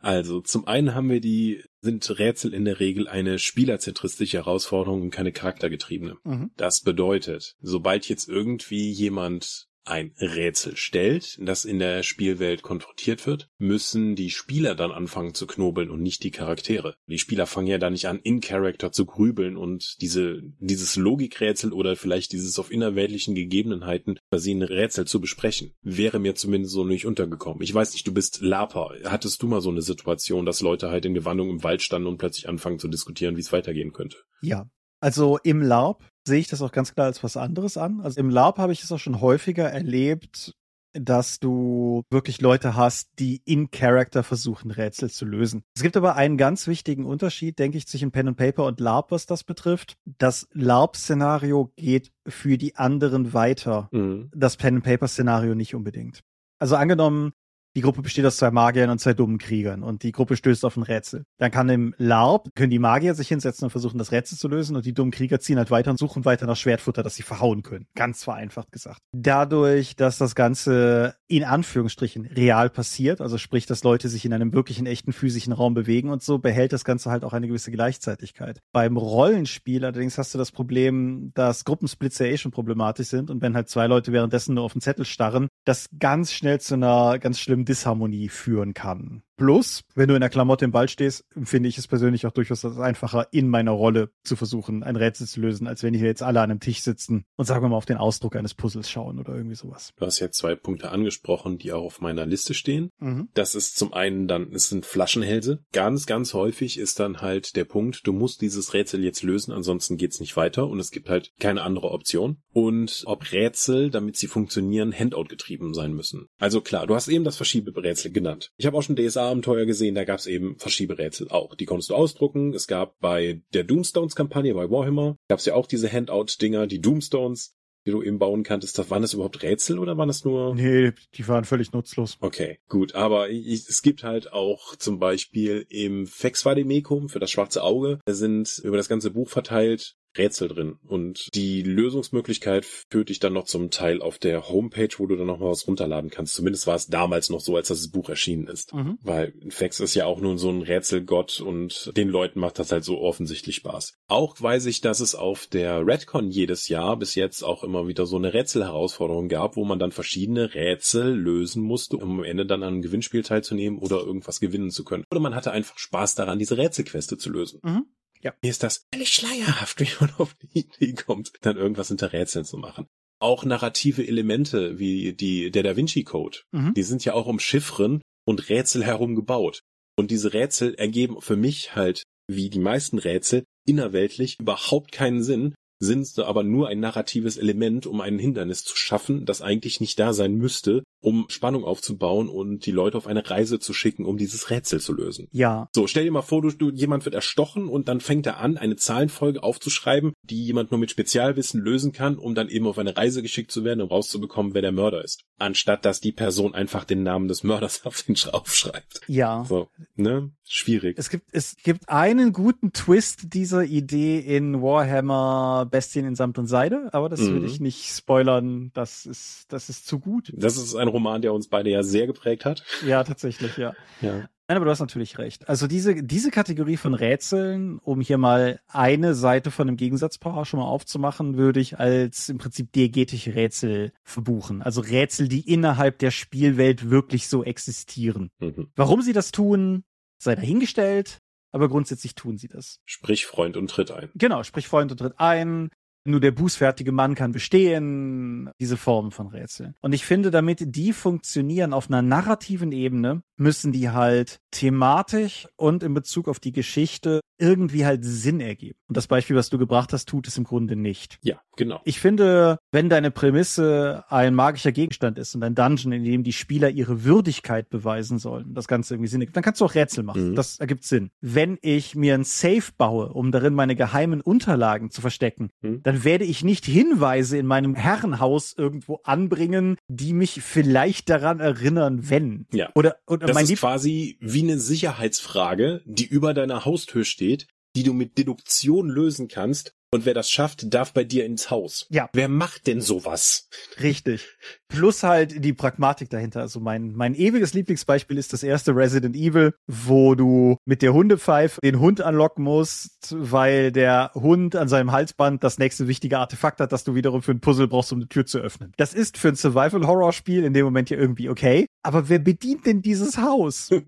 Also, zum einen haben wir die, sind Rätsel in der Regel eine spielerzentristische Herausforderung und keine charaktergetriebene. Mhm. Das bedeutet, sobald jetzt irgendwie jemand ein Rätsel stellt, das in der Spielwelt konfrontiert wird, müssen die Spieler dann anfangen zu knobeln und nicht die Charaktere. Die Spieler fangen ja da nicht an, in Character zu grübeln und diese, dieses Logikrätsel oder vielleicht dieses auf innerweltlichen Gegebenheiten basierende Rätsel zu besprechen. Wäre mir zumindest so nicht untergekommen. Ich weiß nicht, du bist Laper. Hattest du mal so eine Situation, dass Leute halt in Gewandung im Wald standen und plötzlich anfangen zu diskutieren, wie es weitergehen könnte? Ja. Also im LARP sehe ich das auch ganz klar als was anderes an. Also im LARP habe ich es auch schon häufiger erlebt, dass du wirklich Leute hast, die in Character versuchen, Rätsel zu lösen. Es gibt aber einen ganz wichtigen Unterschied, denke ich, zwischen Pen and Paper und LARP, was das betrifft. Das LARP-Szenario geht für die anderen weiter. Mhm. Das Pen and Paper-Szenario nicht unbedingt. Also angenommen, die Gruppe besteht aus zwei Magiern und zwei dummen Kriegern und die Gruppe stößt auf ein Rätsel. Dann kann im LARP, können die Magier sich hinsetzen und versuchen, das Rätsel zu lösen und die dummen Krieger ziehen halt weiter und suchen weiter nach Schwertfutter, das sie verhauen können. Ganz vereinfacht gesagt. Dadurch, dass das Ganze in Anführungsstrichen real passiert, also sprich, dass Leute sich in einem wirklichen, echten physischen Raum bewegen und so, behält das Ganze halt auch eine gewisse Gleichzeitigkeit. Beim Rollenspiel allerdings hast du das Problem, dass Gruppensplits ja eh schon problematisch sind und wenn halt zwei Leute währenddessen nur auf den Zettel starren, das ganz schnell zu einer ganz schlimmen Disharmonie führen kann. Plus, wenn du in der Klamotte im Wald stehst, finde ich es persönlich auch durchaus einfacher, in meiner Rolle zu versuchen, ein Rätsel zu lösen, als wenn hier jetzt alle an einem Tisch sitzen und sagen wir mal auf den Ausdruck eines Puzzles schauen oder irgendwie sowas. Du hast ja zwei Punkte angesprochen, die auch auf meiner Liste stehen. Mhm. Das ist zum einen dann, es sind Flaschenhälse. Ganz, ganz häufig ist dann halt der Punkt, du musst dieses Rätsel jetzt lösen, ansonsten geht's nicht weiter und es gibt halt keine andere Option. Und ob Rätsel, damit sie funktionieren, Handout getrieben sein müssen. Also klar, du hast eben das Verschieberätsel genannt. Ich habe auch schon DSA-Abenteuer gesehen, da gab's eben Verschieberätsel auch. Die konntest du ausdrucken. Es gab bei der Doomstones-Kampagne bei Warhammer, gab's ja auch diese Handout-Dinger, die Doomstones die du eben bauen kanntest, das, waren das überhaupt Rätsel oder waren das nur? Nee, die waren völlig nutzlos. Okay, gut, aber ich, es gibt halt auch zum Beispiel im Fexvademecum für das schwarze Auge, da sind über das ganze Buch verteilt Rätsel drin und die Lösungsmöglichkeit führt dich dann noch zum Teil auf der Homepage, wo du dann noch mal was runterladen kannst. Zumindest war es damals noch so, als das Buch erschienen ist. Mhm. Weil Fex ist ja auch nun so ein Rätselgott und den Leuten macht das halt so offensichtlich Spaß. Auch weiß ich, dass es auf der Redcon jedes Jahr bis jetzt auch immer wieder so eine Rätselherausforderung gab, wo man dann verschiedene Rätsel lösen musste, um am Ende dann an einem Gewinnspiel teilzunehmen oder irgendwas gewinnen zu können. Oder man hatte einfach Spaß daran, diese Rätselqueste zu lösen. Mhm. Ja. Mir ist das völlig schleierhaft, wie man auf die Idee kommt, dann irgendwas hinter Rätseln zu machen. Auch narrative Elemente wie die, der Da Vinci Code, Mhm. die sind ja auch um Chiffren und Rätsel herum gebaut. Und diese Rätsel ergeben für mich halt, wie die meisten Rätsel, innerweltlich überhaupt keinen Sinn, sind aber nur ein narratives Element, um ein Hindernis zu schaffen, das eigentlich nicht da sein müsste, um Spannung aufzubauen und die Leute auf eine Reise zu schicken, um dieses Rätsel zu lösen. Ja. So, stell dir mal vor, du, du jemand wird erstochen und dann fängt er an, eine Zahlenfolge aufzuschreiben, die jemand nur mit Spezialwissen lösen kann, um dann eben auf eine Reise geschickt zu werden, um rauszubekommen, wer der Mörder ist. Anstatt dass die Person einfach den Namen des Mörders auf den aufschreibt. Ja. So, ne? Schwierig. Es gibt, es gibt einen guten Twist dieser Idee in Warhammer Bestien in Samt und Seide, aber das will Mhm. ich nicht spoilern. Das ist, das ist zu gut. Das ist ein Roman, der uns beide ja sehr geprägt hat. Ja, tatsächlich, ja. Ja. Nein, aber du hast natürlich recht. Also diese, diese Kategorie von Rätseln, um hier mal eine Seite von einem Gegensatzpaar schon mal aufzumachen, würde ich als im Prinzip diegetische Rätsel verbuchen. Also Rätsel, die innerhalb der Spielwelt wirklich so existieren. Mhm. Warum sie das tun, sei dahingestellt, aber grundsätzlich tun sie das. Sprich Freund und tritt ein. Genau, sprich Freund und tritt ein. Nur der bußfertige Mann kann bestehen, diese Form von Rätseln. Und ich finde, damit die funktionieren auf einer narrativen Ebene, müssen die halt thematisch und in Bezug auf die Geschichte irgendwie halt Sinn ergeben. Und das Beispiel, was du gebracht hast, tut es im Grunde nicht. Ja, genau. Ich finde, wenn deine Prämisse ein magischer Gegenstand ist und ein Dungeon, in dem die Spieler ihre Würdigkeit beweisen sollen, das Ganze irgendwie Sinn ergibt, dann kannst du auch Rätsel machen. Mhm. Das ergibt Sinn. Wenn ich mir ein Safe baue, um darin meine geheimen Unterlagen zu verstecken, Mhm. dann werde ich nicht Hinweise in meinem Herrenhaus irgendwo anbringen, die mich vielleicht daran erinnern, wenn. Ja. Oder, oder Das mein ist Lieb quasi wie eine Sicherheitsfrage, die über deiner Haustür steht, die du mit Deduktion lösen kannst. Und wer das schafft, darf bei dir ins Haus. Ja. Wer macht denn sowas? Richtig. Plus halt die Pragmatik dahinter. Also mein, mein ewiges Lieblingsbeispiel ist das erste Resident Evil, wo du mit der Hundepfeife den Hund anlocken musst, weil der Hund an seinem Halsband das nächste wichtige Artefakt hat, das du wiederum für ein Puzzle brauchst, um eine Tür zu öffnen. Das ist für ein Survival-Horror-Spiel in dem Moment ja irgendwie okay. Aber wer bedient denn dieses Haus?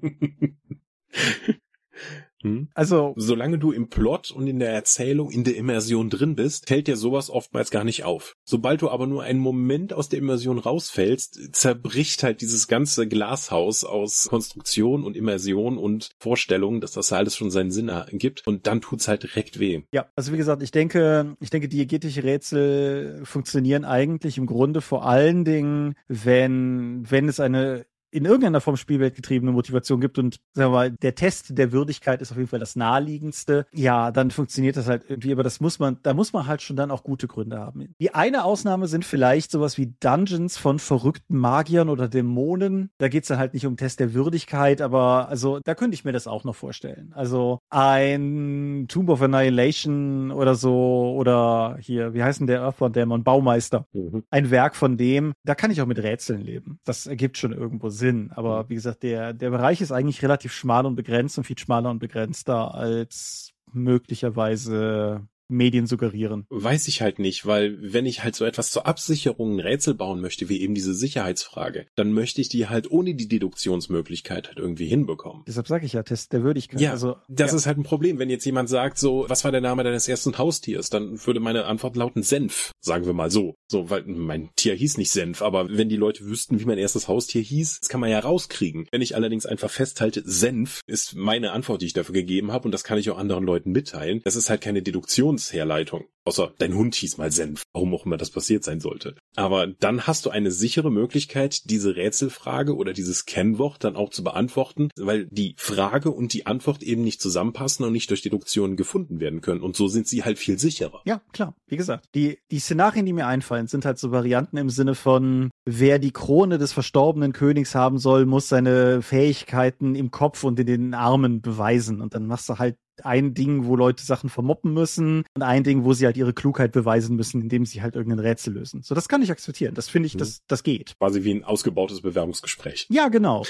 Hm? Also, Solange du im Plot und in der Erzählung, in der Immersion drin bist, fällt dir sowas oftmals gar nicht auf. Sobald du aber nur einen Moment aus der Immersion rausfällst, zerbricht halt dieses ganze Glashaus aus Konstruktion und Immersion und Vorstellung, dass das alles schon seinen Sinn ergibt und dann tut's halt direkt weh. Ja, also wie gesagt, ich denke, ich denke, diegetische Rätsel funktionieren eigentlich im Grunde vor allen Dingen, wenn, wenn es eine in irgendeiner Form Spielwelt getriebene Motivation gibt und sagen wir mal, der Test der Würdigkeit ist auf jeden Fall das naheliegendste, ja, dann funktioniert das halt irgendwie, aber das muss man, da muss man halt schon dann auch gute Gründe haben. Die eine Ausnahme sind vielleicht sowas wie Dungeons von verrückten Magiern oder Dämonen. Da geht's dann halt nicht um Test der Würdigkeit, aber also da könnte ich mir das auch noch vorstellen. Also ein Tomb of Annihilation oder so oder hier, wie heißt denn der Earthbound Dämon? Baumeister. Mhm. Ein Werk von dem, da kann ich auch mit Rätseln leben. Das ergibt schon irgendwo Sinn. Aber wie gesagt, der, der Bereich ist eigentlich relativ schmal und begrenzt und viel schmaler und begrenzter als möglicherweise Medien suggerieren. Weiß ich halt nicht, weil wenn ich halt so etwas zur Absicherung ein Rätsel bauen möchte, wie eben diese Sicherheitsfrage, dann möchte ich die halt ohne die Deduktionsmöglichkeit halt irgendwie hinbekommen. Deshalb sage ich ja, Test der Würdigkeit. Ja, also, das ja. ist halt ein Problem. Wenn jetzt jemand sagt, so, was war der Name deines ersten Haustiers, dann würde meine Antwort lauten Senf, sagen wir mal so. So, weil mein Tier hieß nicht Senf, aber wenn die Leute wüssten, wie mein erstes Haustier hieß, das kann man ja rauskriegen. Wenn ich allerdings einfach festhalte, Senf ist meine Antwort, die ich dafür gegeben habe und das kann ich auch anderen Leuten mitteilen, das ist halt keine Deduktionsherleitung. Außer dein Hund hieß mal Senf, warum auch immer das passiert sein sollte. Aber dann hast du eine sichere Möglichkeit, diese Rätselfrage oder dieses Kennwort dann auch zu beantworten, weil die Frage und die Antwort eben nicht zusammenpassen und nicht durch Deduktion gefunden werden können. Und so sind sie halt viel sicherer. Ja, klar. Wie gesagt, die, die Szenarien, die mir einfallen, sind halt so Varianten im Sinne von, wer die Krone des verstorbenen Königs haben soll, muss seine Fähigkeiten im Kopf und in den Armen beweisen. Und dann machst du halt ein Ding, wo Leute Sachen vermoppen müssen und ein Ding, wo sie halt ihre Klugheit beweisen müssen, indem sie halt irgendein Rätsel lösen. So, das kann ich akzeptieren. Das finde ich, Mhm. das, das geht. Quasi wie ein ausgebautes Bewerbungsgespräch. Ja, genau.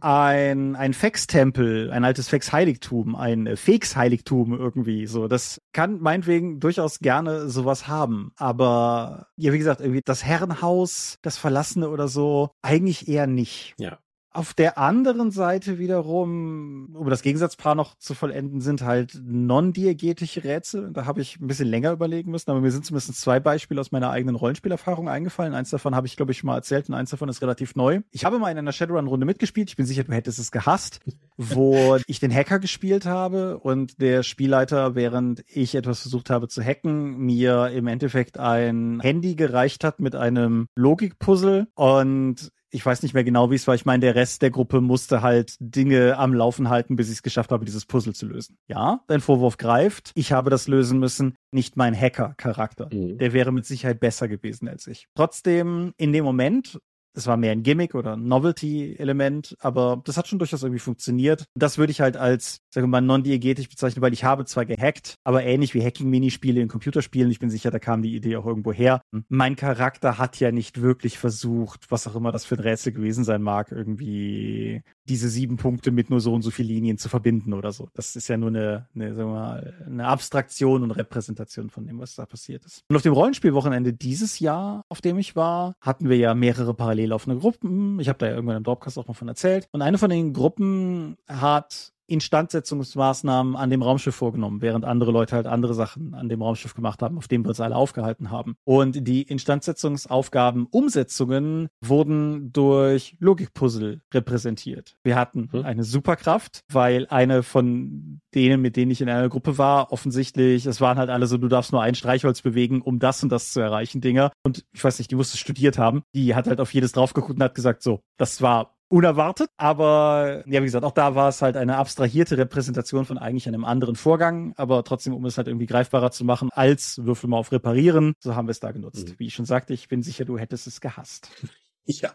Ein, ein Fex-Tempel, ein altes Fex-Heiligtum, ein äh, Fex-Heiligtum irgendwie, so. Das kann meinetwegen durchaus gerne sowas haben. Aber, ja, wie gesagt, irgendwie das Herrenhaus, das Verlassene oder so, eigentlich eher nicht. Ja. Auf der anderen Seite wiederum, um das Gegensatzpaar noch zu vollenden, sind halt non-diegetische Rätsel. Da habe ich ein bisschen länger überlegen müssen, aber mir sind zumindest zwei Beispiele aus meiner eigenen Rollenspielerfahrung eingefallen. Eins davon habe ich, glaube ich, schon mal erzählt und eins davon ist relativ neu. Ich habe mal in einer Shadowrun-Runde mitgespielt. Ich bin sicher, du hättest es gehasst, wo ich den Hacker gespielt habe und der Spielleiter, während ich etwas versucht habe zu hacken, mir im Endeffekt ein Handy gereicht hat mit einem Logikpuzzle und ich weiß nicht mehr genau, wie es war. Ich meine, der Rest der Gruppe musste halt Dinge am Laufen halten, bis ich es geschafft habe, dieses Puzzle zu lösen. Ja, dein Vorwurf greift. Ich habe das lösen müssen, nicht mein Hacker-Charakter. Mhm. Der wäre mit Sicherheit besser gewesen als ich. Trotzdem, in dem Moment es war mehr ein Gimmick oder ein Novelty-Element, aber das hat schon durchaus irgendwie funktioniert. Das würde ich halt als, sagen wir mal, non-diegetisch bezeichnen, weil ich habe zwar gehackt, aber ähnlich wie Hacking-Minispiele in Computerspielen, ich bin sicher, da kam die Idee auch irgendwo her. Mein Charakter hat ja nicht wirklich versucht, was auch immer das für ein Rätsel gewesen sein mag, irgendwie diese sieben Punkte mit nur so und so viel Linien zu verbinden oder so. Das ist ja nur eine, eine, sagen wir mal, eine Abstraktion und Repräsentation von dem, was da passiert ist. Und auf dem Rollenspielwochenende dieses Jahr, auf dem ich war, hatten wir ja mehrere parallel laufende Gruppen. Ich habe da ja irgendwann im Dropcast auch mal von erzählt. Und eine von den Gruppen hat Instandsetzungsmaßnahmen an dem Raumschiff vorgenommen, während andere Leute halt andere Sachen an dem Raumschiff gemacht haben, auf dem wir uns alle aufgehalten haben. Und die Instandsetzungsaufgaben, Umsetzungen wurden durch Logikpuzzle repräsentiert. Wir hatten hm. eine Superkraft, weil eine von denen, mit denen ich in einer Gruppe war, offensichtlich, es waren halt alle so, du darfst nur ein Streichholz bewegen, um das und das zu erreichen, Dinger. Und ich weiß nicht, die musste studiert haben. Die hat halt auf jedes drauf geguckt und hat gesagt, so, das war unerwartet, aber ja, wie gesagt, auch da war es halt eine abstrahierte Repräsentation von eigentlich einem anderen Vorgang, aber trotzdem, um es halt irgendwie greifbarer zu machen, als würfel mal auf reparieren, so haben wir es da genutzt. Mhm. Wie ich schon sagte, ich bin sicher, du hättest es gehasst. Ja.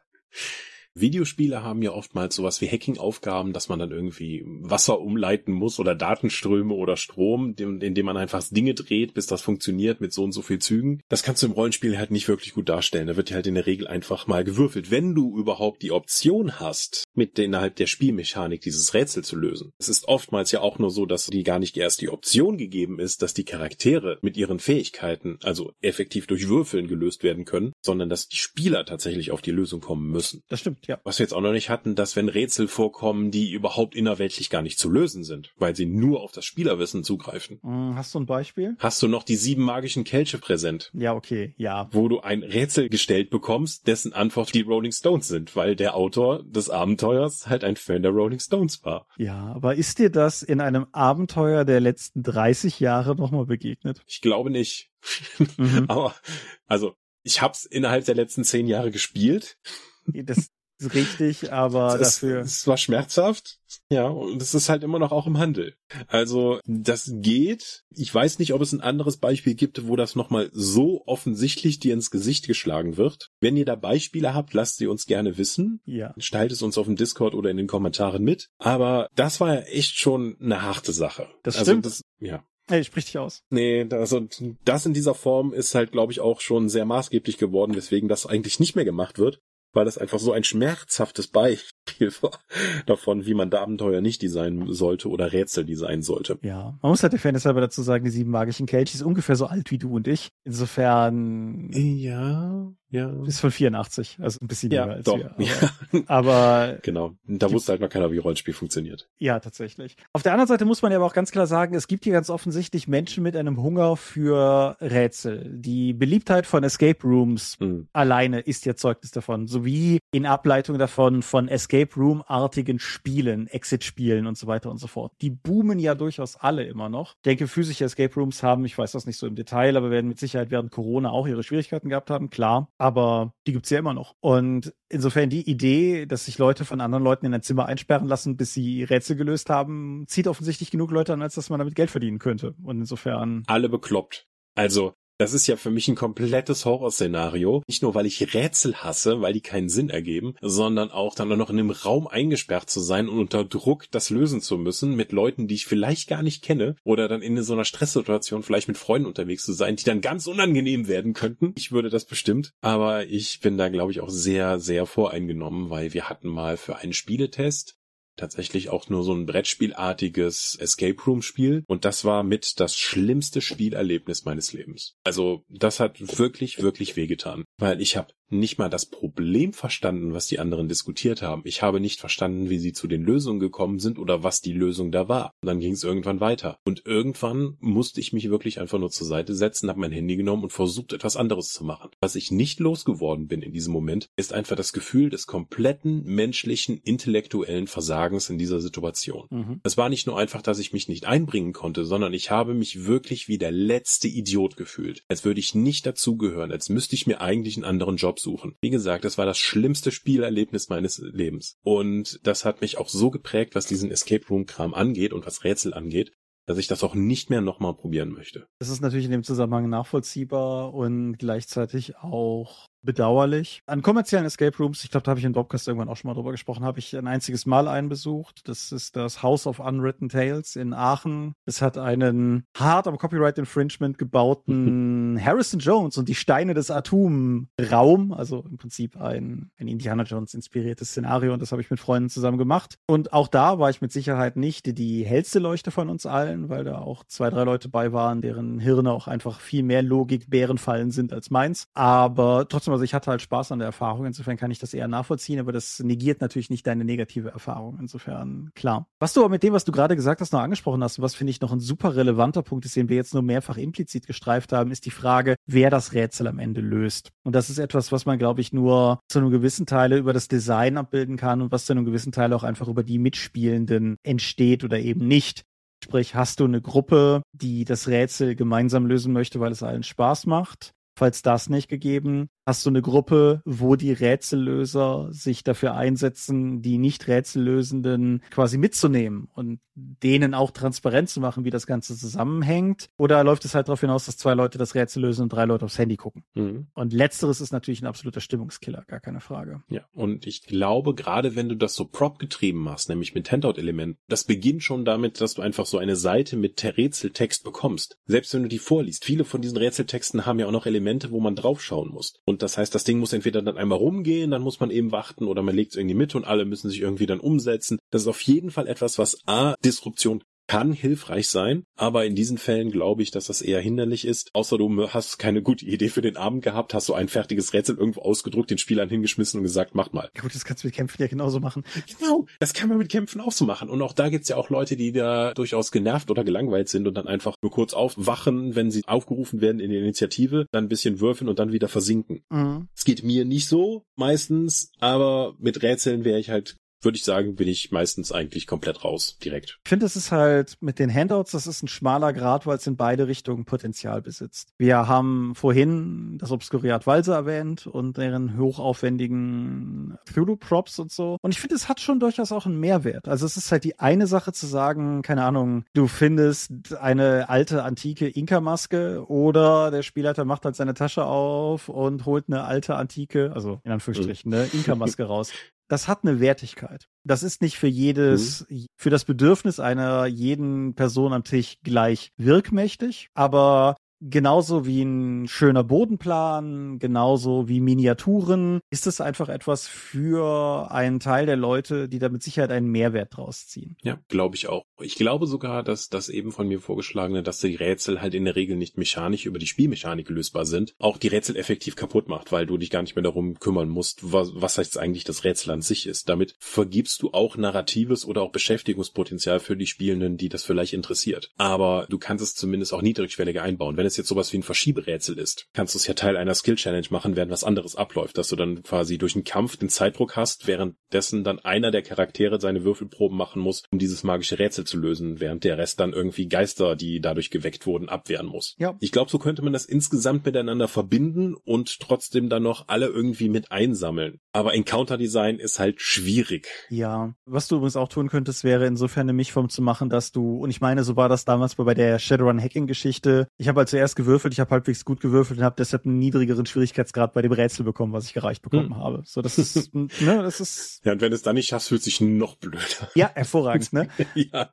Videospiele haben ja oftmals sowas wie Hacking-Aufgaben, dass man dann irgendwie Wasser umleiten muss oder Datenströme oder Strom, indem man einfach Dinge dreht, bis das funktioniert mit so und so viel Zügen. Das kannst du im Rollenspiel halt nicht wirklich gut darstellen. Da wird ja halt in der Regel einfach mal gewürfelt. Wenn du überhaupt die Option hast, mit innerhalb der Spielmechanik dieses Rätsel zu lösen. Es ist oftmals ja auch nur so, dass die gar nicht erst die Option gegeben ist, dass die Charaktere mit ihren Fähigkeiten, also effektiv durch Würfeln gelöst werden können, sondern dass die Spieler tatsächlich auf die Lösung kommen müssen. Das stimmt ja. Was wir jetzt auch noch nicht hatten, dass wenn Rätsel vorkommen, die überhaupt innerweltlich gar nicht zu lösen sind, weil sie nur auf das Spielerwissen zugreifen. Hm, hast du ein Beispiel? Hast du noch die sieben magischen Kelche präsent? Ja, okay, ja. Wo du ein Rätsel gestellt bekommst, dessen Antwort die Rolling Stones sind, weil der Autor des Abenteuers halt ein Fan der Rolling Stones war. Ja, aber ist dir das in einem Abenteuer der letzten 30 Jahre nochmal begegnet? Ich glaube nicht. Mhm. aber, also, ich hab's innerhalb der letzten zehn Jahre gespielt. Das, richtig, aber das, dafür. Es war schmerzhaft, ja, und es ist halt immer noch auch im Handel. Also, das geht. Ich weiß nicht, ob es ein anderes Beispiel gibt, wo das nochmal so offensichtlich dir ins Gesicht geschlagen wird. Wenn ihr da Beispiele habt, lasst sie uns gerne wissen. Ja. Stellt es uns auf dem Discord oder in den Kommentaren mit. Aber das war ja echt schon eine harte Sache. Das also stimmt. Das, ja. Hey, sprich dich aus. Nee, also das in dieser Form ist halt, glaube ich, auch schon sehr maßgeblich geworden, weswegen das eigentlich nicht mehr gemacht wird weil das einfach so ein schmerzhaftes Beispiel war davon, wie man da Abenteuer nicht designen sollte oder Rätsel designen sollte. Ja, man muss halt der Fairness halber dazu sagen, die sieben magischen Kelch ist ungefähr so alt wie du und ich. Insofern. Ja, ja. Ist von 84, also ein bisschen ja, jünger als doch. wir. Aber, aber genau, da wusste halt noch keiner, wie Rollenspiel funktioniert. Ja, tatsächlich. Auf der anderen Seite muss man ja aber auch ganz klar sagen, es gibt hier ganz offensichtlich Menschen mit einem Hunger für Rätsel. Die Beliebtheit von Escape Rooms mhm. alleine ist ja Zeugnis davon, sowie in Ableitung davon von Escape Room-artigen Spielen, Exit-Spielen und so weiter und so fort. Die boomen ja durchaus alle immer noch. Ich denke, physische Escape Rooms haben, ich weiß das nicht so im Detail, aber werden mit Sicherheit während Corona auch ihre Schwierigkeiten gehabt haben, klar aber die gibt's ja immer noch. Und insofern die Idee, dass sich Leute von anderen Leuten in ein Zimmer einsperren lassen, bis sie Rätsel gelöst haben, zieht offensichtlich genug Leute an, als dass man damit Geld verdienen könnte. Und insofern. Alle bekloppt. Also, das ist ja für mich ein komplettes Horrorszenario. Nicht nur, weil ich Rätsel hasse, weil die keinen Sinn ergeben, sondern auch dann noch in einem Raum eingesperrt zu sein und unter Druck das lösen zu müssen mit Leuten, die ich vielleicht gar nicht kenne oder dann in so einer Stresssituation vielleicht mit Freunden unterwegs zu sein, die dann ganz unangenehm werden könnten. Ich würde das bestimmt, aber ich bin da glaube ich auch sehr, sehr voreingenommen, weil wir hatten mal für einen Spieletest tatsächlich auch nur so ein Brettspielartiges Escape Room Spiel und das war mit das schlimmste Spielerlebnis meines Lebens. Also das hat wirklich, wirklich wehgetan, weil ich habe nicht mal das Problem verstanden, was die anderen diskutiert haben. Ich habe nicht verstanden, wie sie zu den Lösungen gekommen sind oder was die Lösung da war. Und dann ging es irgendwann weiter. Und irgendwann musste ich mich wirklich einfach nur zur Seite setzen, habe mein Handy genommen und versucht, etwas anderes zu machen. Was ich nicht losgeworden bin in diesem Moment, ist einfach das Gefühl des kompletten menschlichen, intellektuellen Versagens in dieser Situation. Mhm. Es war nicht nur einfach, dass ich mich nicht einbringen konnte, sondern ich habe mich wirklich wie der letzte Idiot gefühlt. Als würde ich nicht dazugehören, als müsste ich mir eigentlich einen anderen Job aufsuchen. Wie gesagt, das war das schlimmste Spielerlebnis meines Lebens. Und das hat mich auch so geprägt, was diesen Escape Room Kram angeht und was Rätsel angeht, dass ich das auch nicht mehr nochmal probieren möchte. Das ist natürlich in dem Zusammenhang nachvollziehbar und gleichzeitig auch bedauerlich. An kommerziellen Escape Rooms, ich glaube, da habe ich im Dropcast irgendwann auch schon mal drüber gesprochen, habe ich ein einziges Mal einen besucht. Das ist das House of Unwritten Tales in Aachen. Es hat einen hart am Copyright Infringement gebauten Harrison Jones und die Steine des Atom Raum, also im Prinzip ein, ein Indiana Jones inspiriertes Szenario und das habe ich mit Freunden zusammen gemacht. Und auch da war ich mit Sicherheit nicht die hellste Leuchte von uns allen, weil da auch zwei, drei Leute bei waren, deren Hirne auch einfach viel mehr Logik Bärenfallen sind als meins. Aber trotzdem also ich hatte halt Spaß an der Erfahrung, insofern kann ich das eher nachvollziehen, aber das negiert natürlich nicht deine negative Erfahrung, insofern klar. Was du aber mit dem, was du gerade gesagt hast, noch angesprochen hast, was finde ich noch ein super relevanter Punkt ist, den wir jetzt nur mehrfach implizit gestreift haben, ist die Frage, wer das Rätsel am Ende löst. Und das ist etwas, was man, glaube ich, nur zu einem gewissen Teil über das Design abbilden kann und was zu einem gewissen Teil auch einfach über die Mitspielenden entsteht oder eben nicht. Sprich, hast du eine Gruppe, die das Rätsel gemeinsam lösen möchte, weil es allen Spaß macht? Falls das nicht gegeben, hast du eine Gruppe, wo die Rätsellöser sich dafür einsetzen, die nicht Rätsellösenden quasi mitzunehmen und denen auch transparent zu machen, wie das Ganze zusammenhängt? Oder läuft es halt darauf hinaus, dass zwei Leute das Rätsel lösen und drei Leute aufs Handy gucken? Mhm. Und letzteres ist natürlich ein absoluter Stimmungskiller, gar keine Frage. Ja, und ich glaube, gerade wenn du das so prop-getrieben machst, nämlich mit Handout-Elementen, das beginnt schon damit, dass du einfach so eine Seite mit Rätseltext bekommst. Selbst wenn du die vorliest. Viele von diesen Rätseltexten haben ja auch noch Elemente, wo man draufschauen muss. Und das heißt, das Ding muss entweder dann einmal rumgehen, dann muss man eben warten oder man legt es irgendwie mit und alle müssen sich irgendwie dann umsetzen. Das ist auf jeden Fall etwas, was A, Disruption kann hilfreich sein, aber in diesen Fällen glaube ich, dass das eher hinderlich ist. Außer du hast keine gute Idee für den Abend gehabt, hast du ein fertiges Rätsel irgendwo ausgedruckt, den Spielern hingeschmissen und gesagt, macht mal. Ja gut, das kannst du mit Kämpfen ja genauso machen. Genau, das kann man mit Kämpfen auch so machen. Und auch da gibt's ja auch Leute, die da durchaus genervt oder gelangweilt sind und dann einfach nur kurz aufwachen, wenn sie aufgerufen werden in die Initiative, dann ein bisschen würfeln und dann wieder versinken. Mhm. Es mhm. geht mir nicht so meistens, aber mit Rätseln wäre ich halt würde ich sagen, bin ich meistens eigentlich komplett raus, direkt. Ich finde, es ist halt mit den Handouts, das ist ein schmaler Grad, weil es in beide Richtungen Potenzial besitzt. Wir haben vorhin das Obscuriat Walse erwähnt und deren hochaufwendigen Thulu-Props und so. Und ich finde, es hat schon durchaus auch einen Mehrwert. Also es ist halt die eine Sache zu sagen, keine Ahnung, du findest eine alte, antike Inka-Maske oder der Spielleiter macht halt seine Tasche auf und holt eine alte, antike, also in Anführungsstrichen, eine Inka-Maske raus das hat eine Wertigkeit. Das ist nicht für jedes, mhm. für das Bedürfnis einer jeden Person am Tisch gleich wirkmächtig, aber genauso wie ein schöner Bodenplan, genauso wie Miniaturen, ist es einfach etwas für einen Teil der Leute, die da mit Sicherheit einen Mehrwert draus ziehen. Ja, glaube ich auch. Ich glaube sogar, dass das eben von mir vorgeschlagene, dass die Rätsel halt in der Regel nicht mechanisch über die Spielmechanik lösbar sind, auch die Rätsel effektiv kaputt macht, weil du dich gar nicht mehr darum kümmern musst, was, was jetzt eigentlich das Rätsel an sich ist. Damit vergibst du auch narratives oder auch Beschäftigungspotenzial für die Spielenden, die das vielleicht interessiert. Aber du kannst es zumindest auch niedrigschwelliger einbauen. Wenn es jetzt sowas wie ein Verschieberätsel ist, kannst du es ja Teil einer Skill-Challenge machen, während was anderes abläuft, dass du dann quasi durch einen Kampf den Zeitdruck hast, währenddessen dann einer der Charaktere seine Würfelproben machen muss, um dieses magische Rätsel zu lösen, während der Rest dann irgendwie Geister, die dadurch geweckt wurden, abwehren muss. Ja. Ich glaube, so könnte man das insgesamt miteinander verbinden und trotzdem dann noch alle irgendwie mit einsammeln. Aber Encounter Design ist halt schwierig. Ja. Was du übrigens auch tun könntest, wäre insofern eine Mischform zu machen, dass du, und ich meine, so war das damals bei der Shadowrun Hacking Geschichte. Ich habe halt zuerst gewürfelt, ich habe halbwegs gut gewürfelt und habe deshalb einen niedrigeren Schwierigkeitsgrad bei dem Rätsel bekommen, was ich gereicht bekommen hm. habe. So, das ist, ne, das ist. Ja, und wenn es dann nicht schaffst, fühlt sich noch blöder. Ja, hervorragend, ne? ja.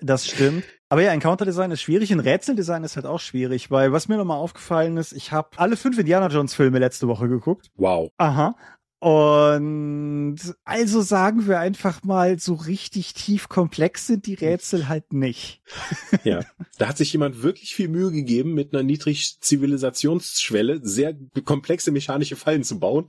Das stimmt. Aber ja, Encounter-Design ist schwierig, ein Rätseldesign ist halt auch schwierig, weil was mir nochmal aufgefallen ist, ich habe alle fünf Indiana Jones Filme letzte Woche geguckt. Wow. Aha. Und also sagen wir einfach mal, so richtig tief komplex sind die Rätsel halt nicht. Ja, da hat sich jemand wirklich viel Mühe gegeben, mit einer niedrig Zivilisationsschwelle sehr komplexe mechanische Fallen zu bauen,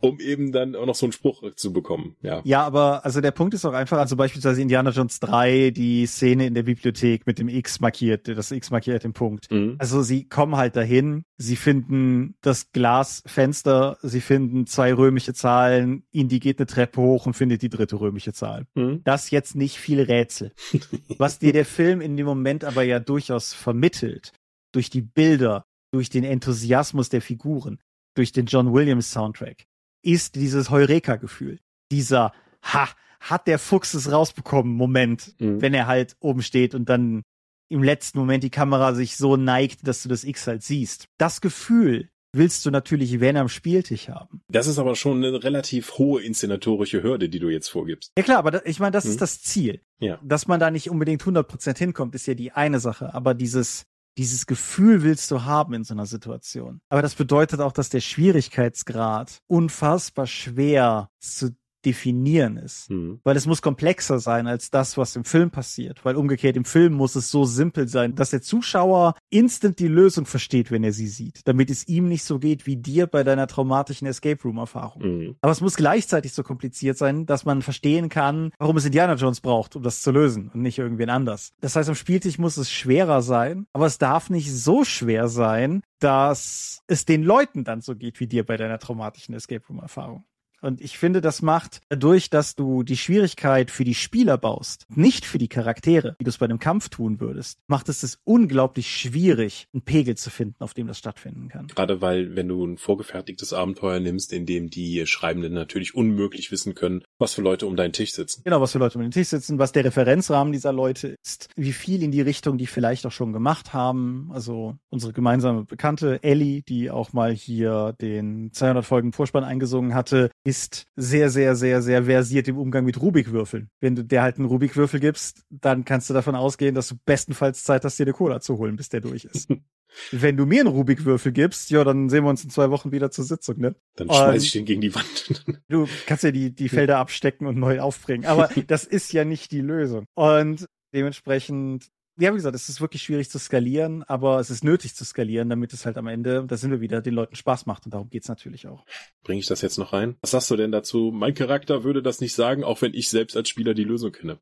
um eben dann auch noch so einen Spruch zu bekommen. Ja. Ja, aber also der Punkt ist auch einfach, also beispielsweise Indiana Jones 3, die Szene in der Bibliothek mit dem X markiert, das X markiert den Punkt. Mhm. Also sie kommen halt dahin, sie finden das Glasfenster, sie finden zwei römische Zahlen, Indy geht eine Treppe hoch und findet die dritte römische Zahl. Mhm. Das jetzt nicht viel Rätsel. Was dir der Film in dem Moment aber ja durchaus vermittelt, durch die Bilder, durch den Enthusiasmus der Figuren, durch den John Williams Soundtrack, ist dieses Heureka-Gefühl. Dieser, ha, hat der Fuchs es rausbekommen, Moment, mhm. wenn er halt oben steht und dann im letzten Moment die Kamera sich so neigt, dass du das X halt siehst. Das Gefühl willst du natürlich wenn am Spieltisch haben. Das ist aber schon eine relativ hohe inszenatorische Hürde, die du jetzt vorgibst. Ja klar, aber da, ich meine, das hm. ist das Ziel. Ja. Dass man da nicht unbedingt 100% hinkommt, ist ja die eine Sache. Aber dieses, dieses Gefühl willst du haben in so einer Situation. Aber das bedeutet auch, dass der Schwierigkeitsgrad unfassbar schwer zu definieren ist. Mhm. Weil es muss komplexer sein als das, was im Film passiert. Weil umgekehrt im Film muss es so simpel sein, dass der Zuschauer instant die Lösung versteht, wenn er sie sieht. Damit es ihm nicht so geht wie dir bei deiner traumatischen Escape Room Erfahrung. Mhm. Aber es muss gleichzeitig so kompliziert sein, dass man verstehen kann, warum es Indiana Jones braucht, um das zu lösen und nicht irgendwen anders. Das heißt, am Spieltisch muss es schwerer sein, aber es darf nicht so schwer sein, dass es den Leuten dann so geht wie dir bei deiner traumatischen Escape Room Erfahrung. Und ich finde, das macht dadurch, dass du die Schwierigkeit für die Spieler baust, nicht für die Charaktere, wie du es bei einem Kampf tun würdest, macht es es unglaublich schwierig, einen Pegel zu finden, auf dem das stattfinden kann. Gerade weil, wenn du ein vorgefertigtes Abenteuer nimmst, in dem die Schreibenden natürlich unmöglich wissen können, was für Leute um deinen Tisch sitzen. Genau, was für Leute um den Tisch sitzen, was der Referenzrahmen dieser Leute ist, wie viel in die Richtung die vielleicht auch schon gemacht haben. Also unsere gemeinsame Bekannte Ellie, die auch mal hier den 200 Folgen Vorspann eingesungen hatte, ist sehr, sehr, sehr, sehr versiert im Umgang mit Rubikwürfeln. Wenn du der halt einen Rubikwürfel gibst, dann kannst du davon ausgehen, dass du bestenfalls Zeit hast, dir eine Cola zu holen, bis der durch ist. Wenn du mir einen Rubikwürfel gibst, ja, dann sehen wir uns in zwei Wochen wieder zur Sitzung, ne? Dann schmeiß ich den gegen die Wand. du kannst ja die, die Felder abstecken und neu aufbringen. Aber das ist ja nicht die Lösung. Und dementsprechend ja, wie gesagt, es ist wirklich schwierig zu skalieren, aber es ist nötig zu skalieren, damit es halt am Ende, da sind wir wieder, den Leuten Spaß macht und darum geht's natürlich auch. Bringe ich das jetzt noch rein? Was sagst du denn dazu? Mein Charakter würde das nicht sagen, auch wenn ich selbst als Spieler die Lösung kenne.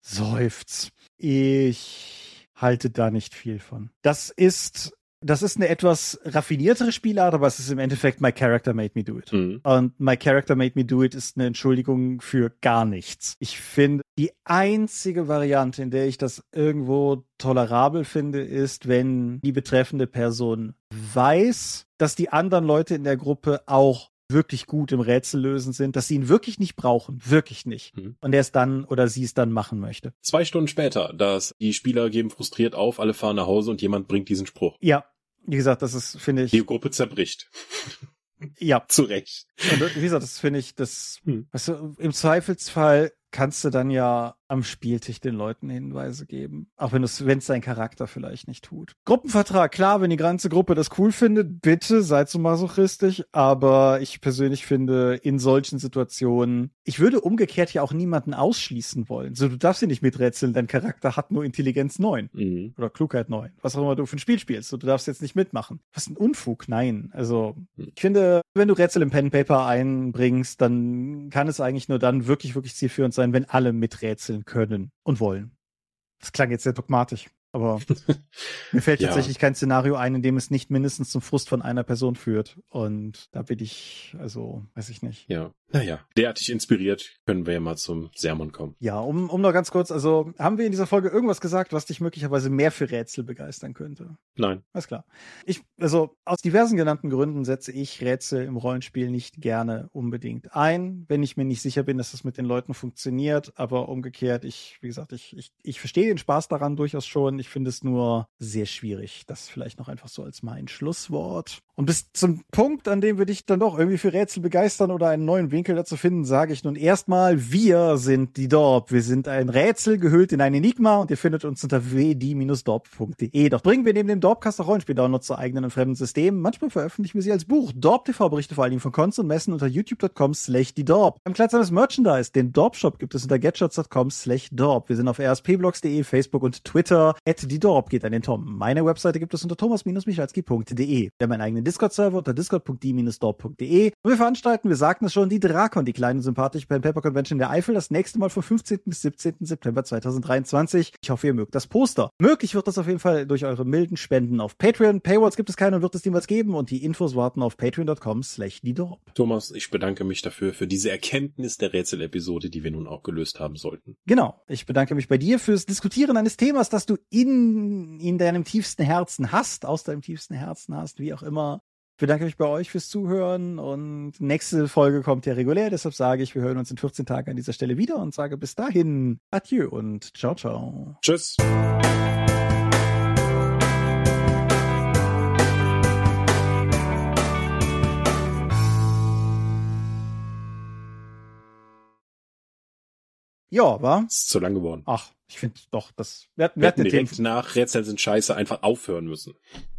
Seufz. Ich halte da nicht viel von. Das ist das ist eine etwas raffiniertere Spielart, aber es ist im Endeffekt My Character Made Me Do It. Mhm. Und My Character Made Me Do It ist eine Entschuldigung für gar nichts. Ich finde, die einzige Variante, in der ich das irgendwo tolerabel finde, ist, wenn die betreffende Person weiß, dass die anderen Leute in der Gruppe auch wirklich gut im Rätsellösen sind, dass sie ihn wirklich nicht brauchen, wirklich nicht. Mhm. Und er es dann oder sie es dann machen möchte. Zwei Stunden später, dass die Spieler geben frustriert auf, alle fahren nach Hause und jemand bringt diesen Spruch. Ja, wie gesagt, das ist, finde ich. Die Gruppe zerbricht. Ja. Zu Recht. Und wie gesagt, das finde ich, das, hm. weißt du, im Zweifelsfall kannst du dann ja am Spieltisch den Leuten Hinweise geben. Auch wenn es, wenn es dein Charakter vielleicht nicht tut. Gruppenvertrag, klar, wenn die ganze Gruppe das cool findet, bitte seid so masochistisch. Aber ich persönlich finde, in solchen Situationen, ich würde umgekehrt ja auch niemanden ausschließen wollen. So, du darfst hier nicht miträtseln, dein Charakter hat nur Intelligenz 9. Mhm. Oder Klugheit 9. Was auch immer du für ein Spiel spielst. So, du darfst jetzt nicht mitmachen. Was ein Unfug, nein. Also, mhm. ich finde, wenn du Rätsel im Pen Paper einbringst, dann kann es eigentlich nur dann wirklich, wirklich zielführend sein, wenn alle miträtseln können und wollen. Das klang jetzt sehr dogmatisch. Aber mir fällt ja. tatsächlich kein Szenario ein, in dem es nicht mindestens zum Frust von einer Person führt. Und da bin ich, also, weiß ich nicht. Ja. Naja, derartig inspiriert können wir ja mal zum Sermon kommen. Ja, um, um noch ganz kurz, also haben wir in dieser Folge irgendwas gesagt, was dich möglicherweise mehr für Rätsel begeistern könnte? Nein. Alles klar. Ich, also aus diversen genannten Gründen setze ich Rätsel im Rollenspiel nicht gerne unbedingt ein, wenn ich mir nicht sicher bin, dass das mit den Leuten funktioniert. Aber umgekehrt, ich, wie gesagt, ich, ich, ich verstehe den Spaß daran durchaus schon. Ich finde es nur sehr schwierig. Das vielleicht noch einfach so als mein Schlusswort. Und bis zum Punkt, an dem wir dich dann doch irgendwie für Rätsel begeistern oder einen neuen Winkel dazu finden, sage ich nun erstmal, wir sind die Dorp. Wir sind ein Rätsel gehüllt in ein Enigma und ihr findet uns unter wd-dorp.de. Doch bringen wir neben dem Dorpcast auch Rollenspiel-Downloads zu eigenen und fremden Systemen. Manchmal veröffentlichen wir sie als Buch. Dorp TV berichte vor allen Dingen von Cons und Messen unter youtube.com slash die Dorp. Beim kleidsames Merchandise, den Dorp Shop, gibt es unter getshots.com slash Dorp. Wir sind auf rspblogs.de, Facebook und Twitter. At die Dorp geht an den Tom. Meine Webseite gibt es unter thomas-michalski.de. Wir haben einen eigenen Discord-Server unter discord.d-dorp.de. Und wir veranstalten, wir sagten es schon, die Drakon, die kleine sympathische Pen Paper Convention der Eifel, das nächste Mal vom 15. bis 17. September 2023. Ich hoffe, ihr mögt das Poster. Möglich wird das auf jeden Fall durch eure milden Spenden auf Patreon. Paywalls gibt es keine und wird es niemals geben und die Infos warten auf patreon.com slash. Thomas, ich bedanke mich dafür, für diese Erkenntnis der Rätsel-Episode, die wir nun auch gelöst haben sollten. Genau. Ich bedanke mich bei dir fürs Diskutieren eines Themas, das du in, in deinem tiefsten Herzen hast, aus deinem tiefsten Herzen hast, wie auch immer. Ich bedanke mich bei euch fürs Zuhören und nächste Folge kommt ja regulär, deshalb sage ich, wir hören uns in 14 Tagen an dieser Stelle wieder und sage bis dahin Adieu und ciao, ciao. Tschüss. Ja, war? Ist zu lang geworden. Ach, ich finde doch, das wir, wir hätten direkt Themen. nach Rätseln sind scheiße einfach aufhören müssen.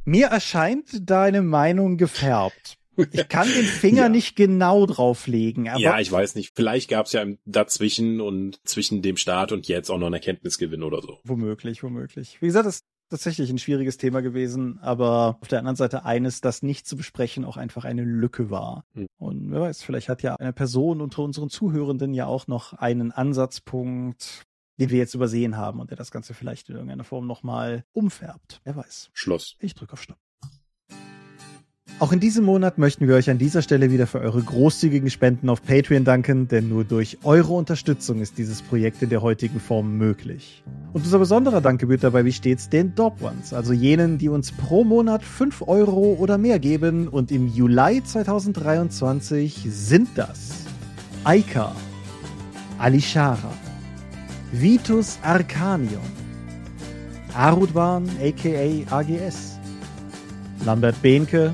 Mir erscheint deine Meinung gefärbt. Ich kann den Finger ja. nicht genau drauflegen. Ja, ich weiß nicht. Vielleicht gab es ja dazwischen und zwischen dem Start und jetzt auch noch einen Erkenntnisgewinn oder so. Womöglich, womöglich. Wie gesagt, das tatsächlich ein schwieriges Thema gewesen, aber auf der anderen Seite eines, das nicht zu besprechen auch einfach eine Lücke war. Mhm. Und wer weiß, vielleicht hat ja eine Person unter unseren Zuhörenden ja auch noch einen Ansatzpunkt, den wir jetzt übersehen haben und der das Ganze vielleicht in irgendeiner Form nochmal umfärbt. Wer weiß. Schluss. Ich drücke auf Stopp. Auch in diesem Monat möchten wir euch an dieser Stelle wieder für eure großzügigen Spenden auf Patreon danken, denn nur durch eure Unterstützung ist dieses Projekt in der heutigen Form möglich. Und unser besonderer Dank gebührt dabei wie stets den Dob Ones, also jenen, die uns pro Monat 5 Euro oder mehr geben und im Juli 2023 sind das Aika, Alishara, Vitus Arcanion, Arudwan aka AGS, Lambert Behnke,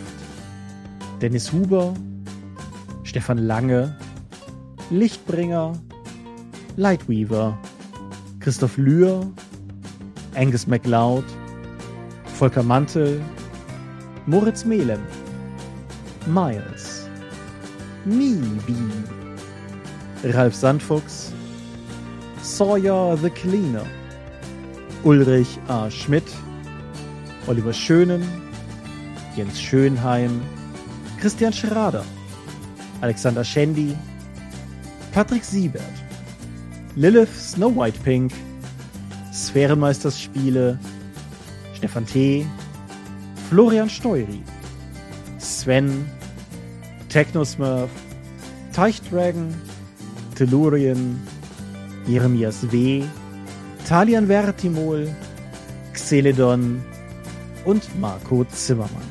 Dennis Huber, Stefan Lange, Lichtbringer, Lightweaver, Christoph Lühr, Angus MacLeod, Volker Mantel, Moritz Melem, Miles, Nibi, Ralf Sandfuchs, Sawyer the Cleaner, Ulrich A. Schmidt, Oliver Schönen, Jens Schönheim, Christian Schrader, Alexander Schendi, Patrick Siebert, Lilith Snow White Pink, Sphärenmeisterspiele, Stefan T., Florian Steury, Sven, Technosmurf, Teichdragon, Tellurien, Jeremias W., Talian Vertimol, Xeledon und Marco Zimmermann.